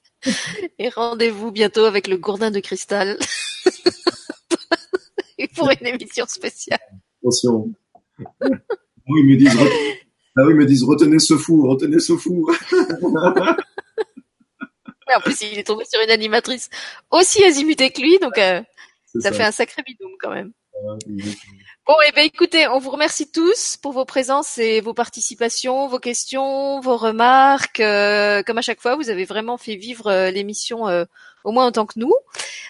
Et rendez-vous bientôt avec le gourdin de cristal pour une émission spéciale. Attention. Oui, ils me disent, ah oui, ils me disent, retenez ce fou, retenez ce fou. en plus, il est tombé sur une animatrice aussi azimutée que lui, donc euh, ça, fait un sacré bidoum quand même. Bon, eh ben écoutez, on vous remercie tous pour vos présences et vos participations, vos questions, vos remarques. Euh, comme à chaque fois, vous avez vraiment fait vivre euh, l'émission euh, au moins autant que nous.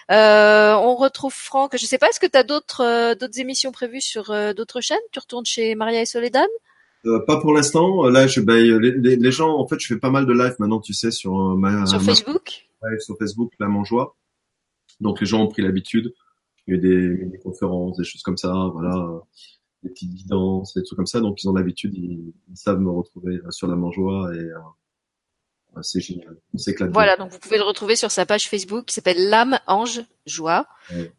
on retrouve Franck. Je sais pas, est-ce que tu as d'autres d'autres émissions prévues sur d'autres chaînes? Tu retournes chez Maria et Soledad pas pour l'instant. Là, je, ben, les, les, gens, en fait, je fais pas mal de live maintenant, tu sais, sur ma, sur Facebook? Ouais, sur Facebook, la Mangeois. Donc les gens ont pris l'habitude il y a des, des conférences, des choses comme ça, voilà, des petites guidances, des trucs comme ça. Donc ils ont l'habitude, ils, savent me retrouver sur la mangeoire et euh, c'est génial. On s'éclate. Voilà, donc vous pouvez le retrouver sur sa page Facebook qui s'appelle L'âme Ange Joie.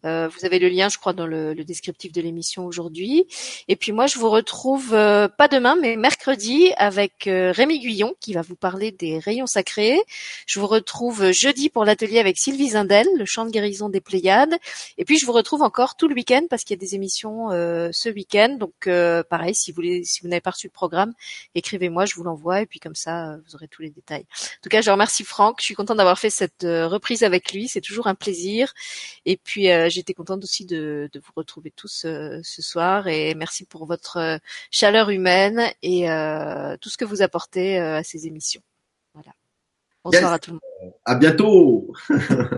Euh, vous avez le lien, je crois, dans le, le descriptif de l'émission aujourd'hui. Et puis moi, je vous retrouve euh, pas demain, mais mercredi avec euh, Rémi Guyon qui va vous parler des rayons sacrés. Je vous retrouve jeudi pour l'atelier avec Sylvie Zindel, le chant de guérison des Pléiades. Et puis je vous retrouve encore tout le week-end parce qu'il y a des émissions ce week-end. Donc pareil, si vous voulez, si vous n'avez pas reçu le programme, écrivez-moi, je vous l'envoie et puis comme ça, vous aurez tous les détails. En tout cas, je remercie Franck. Je suis contente d'avoir fait cette reprise avec lui. C'est toujours un plaisir. Et puis euh, j'étais contente aussi de, de, vous retrouver tous euh, ce soir et merci pour votre euh, chaleur humaine et tout ce que vous apportez à ces émissions. Voilà. Bonsoir à tout le monde. À bientôt.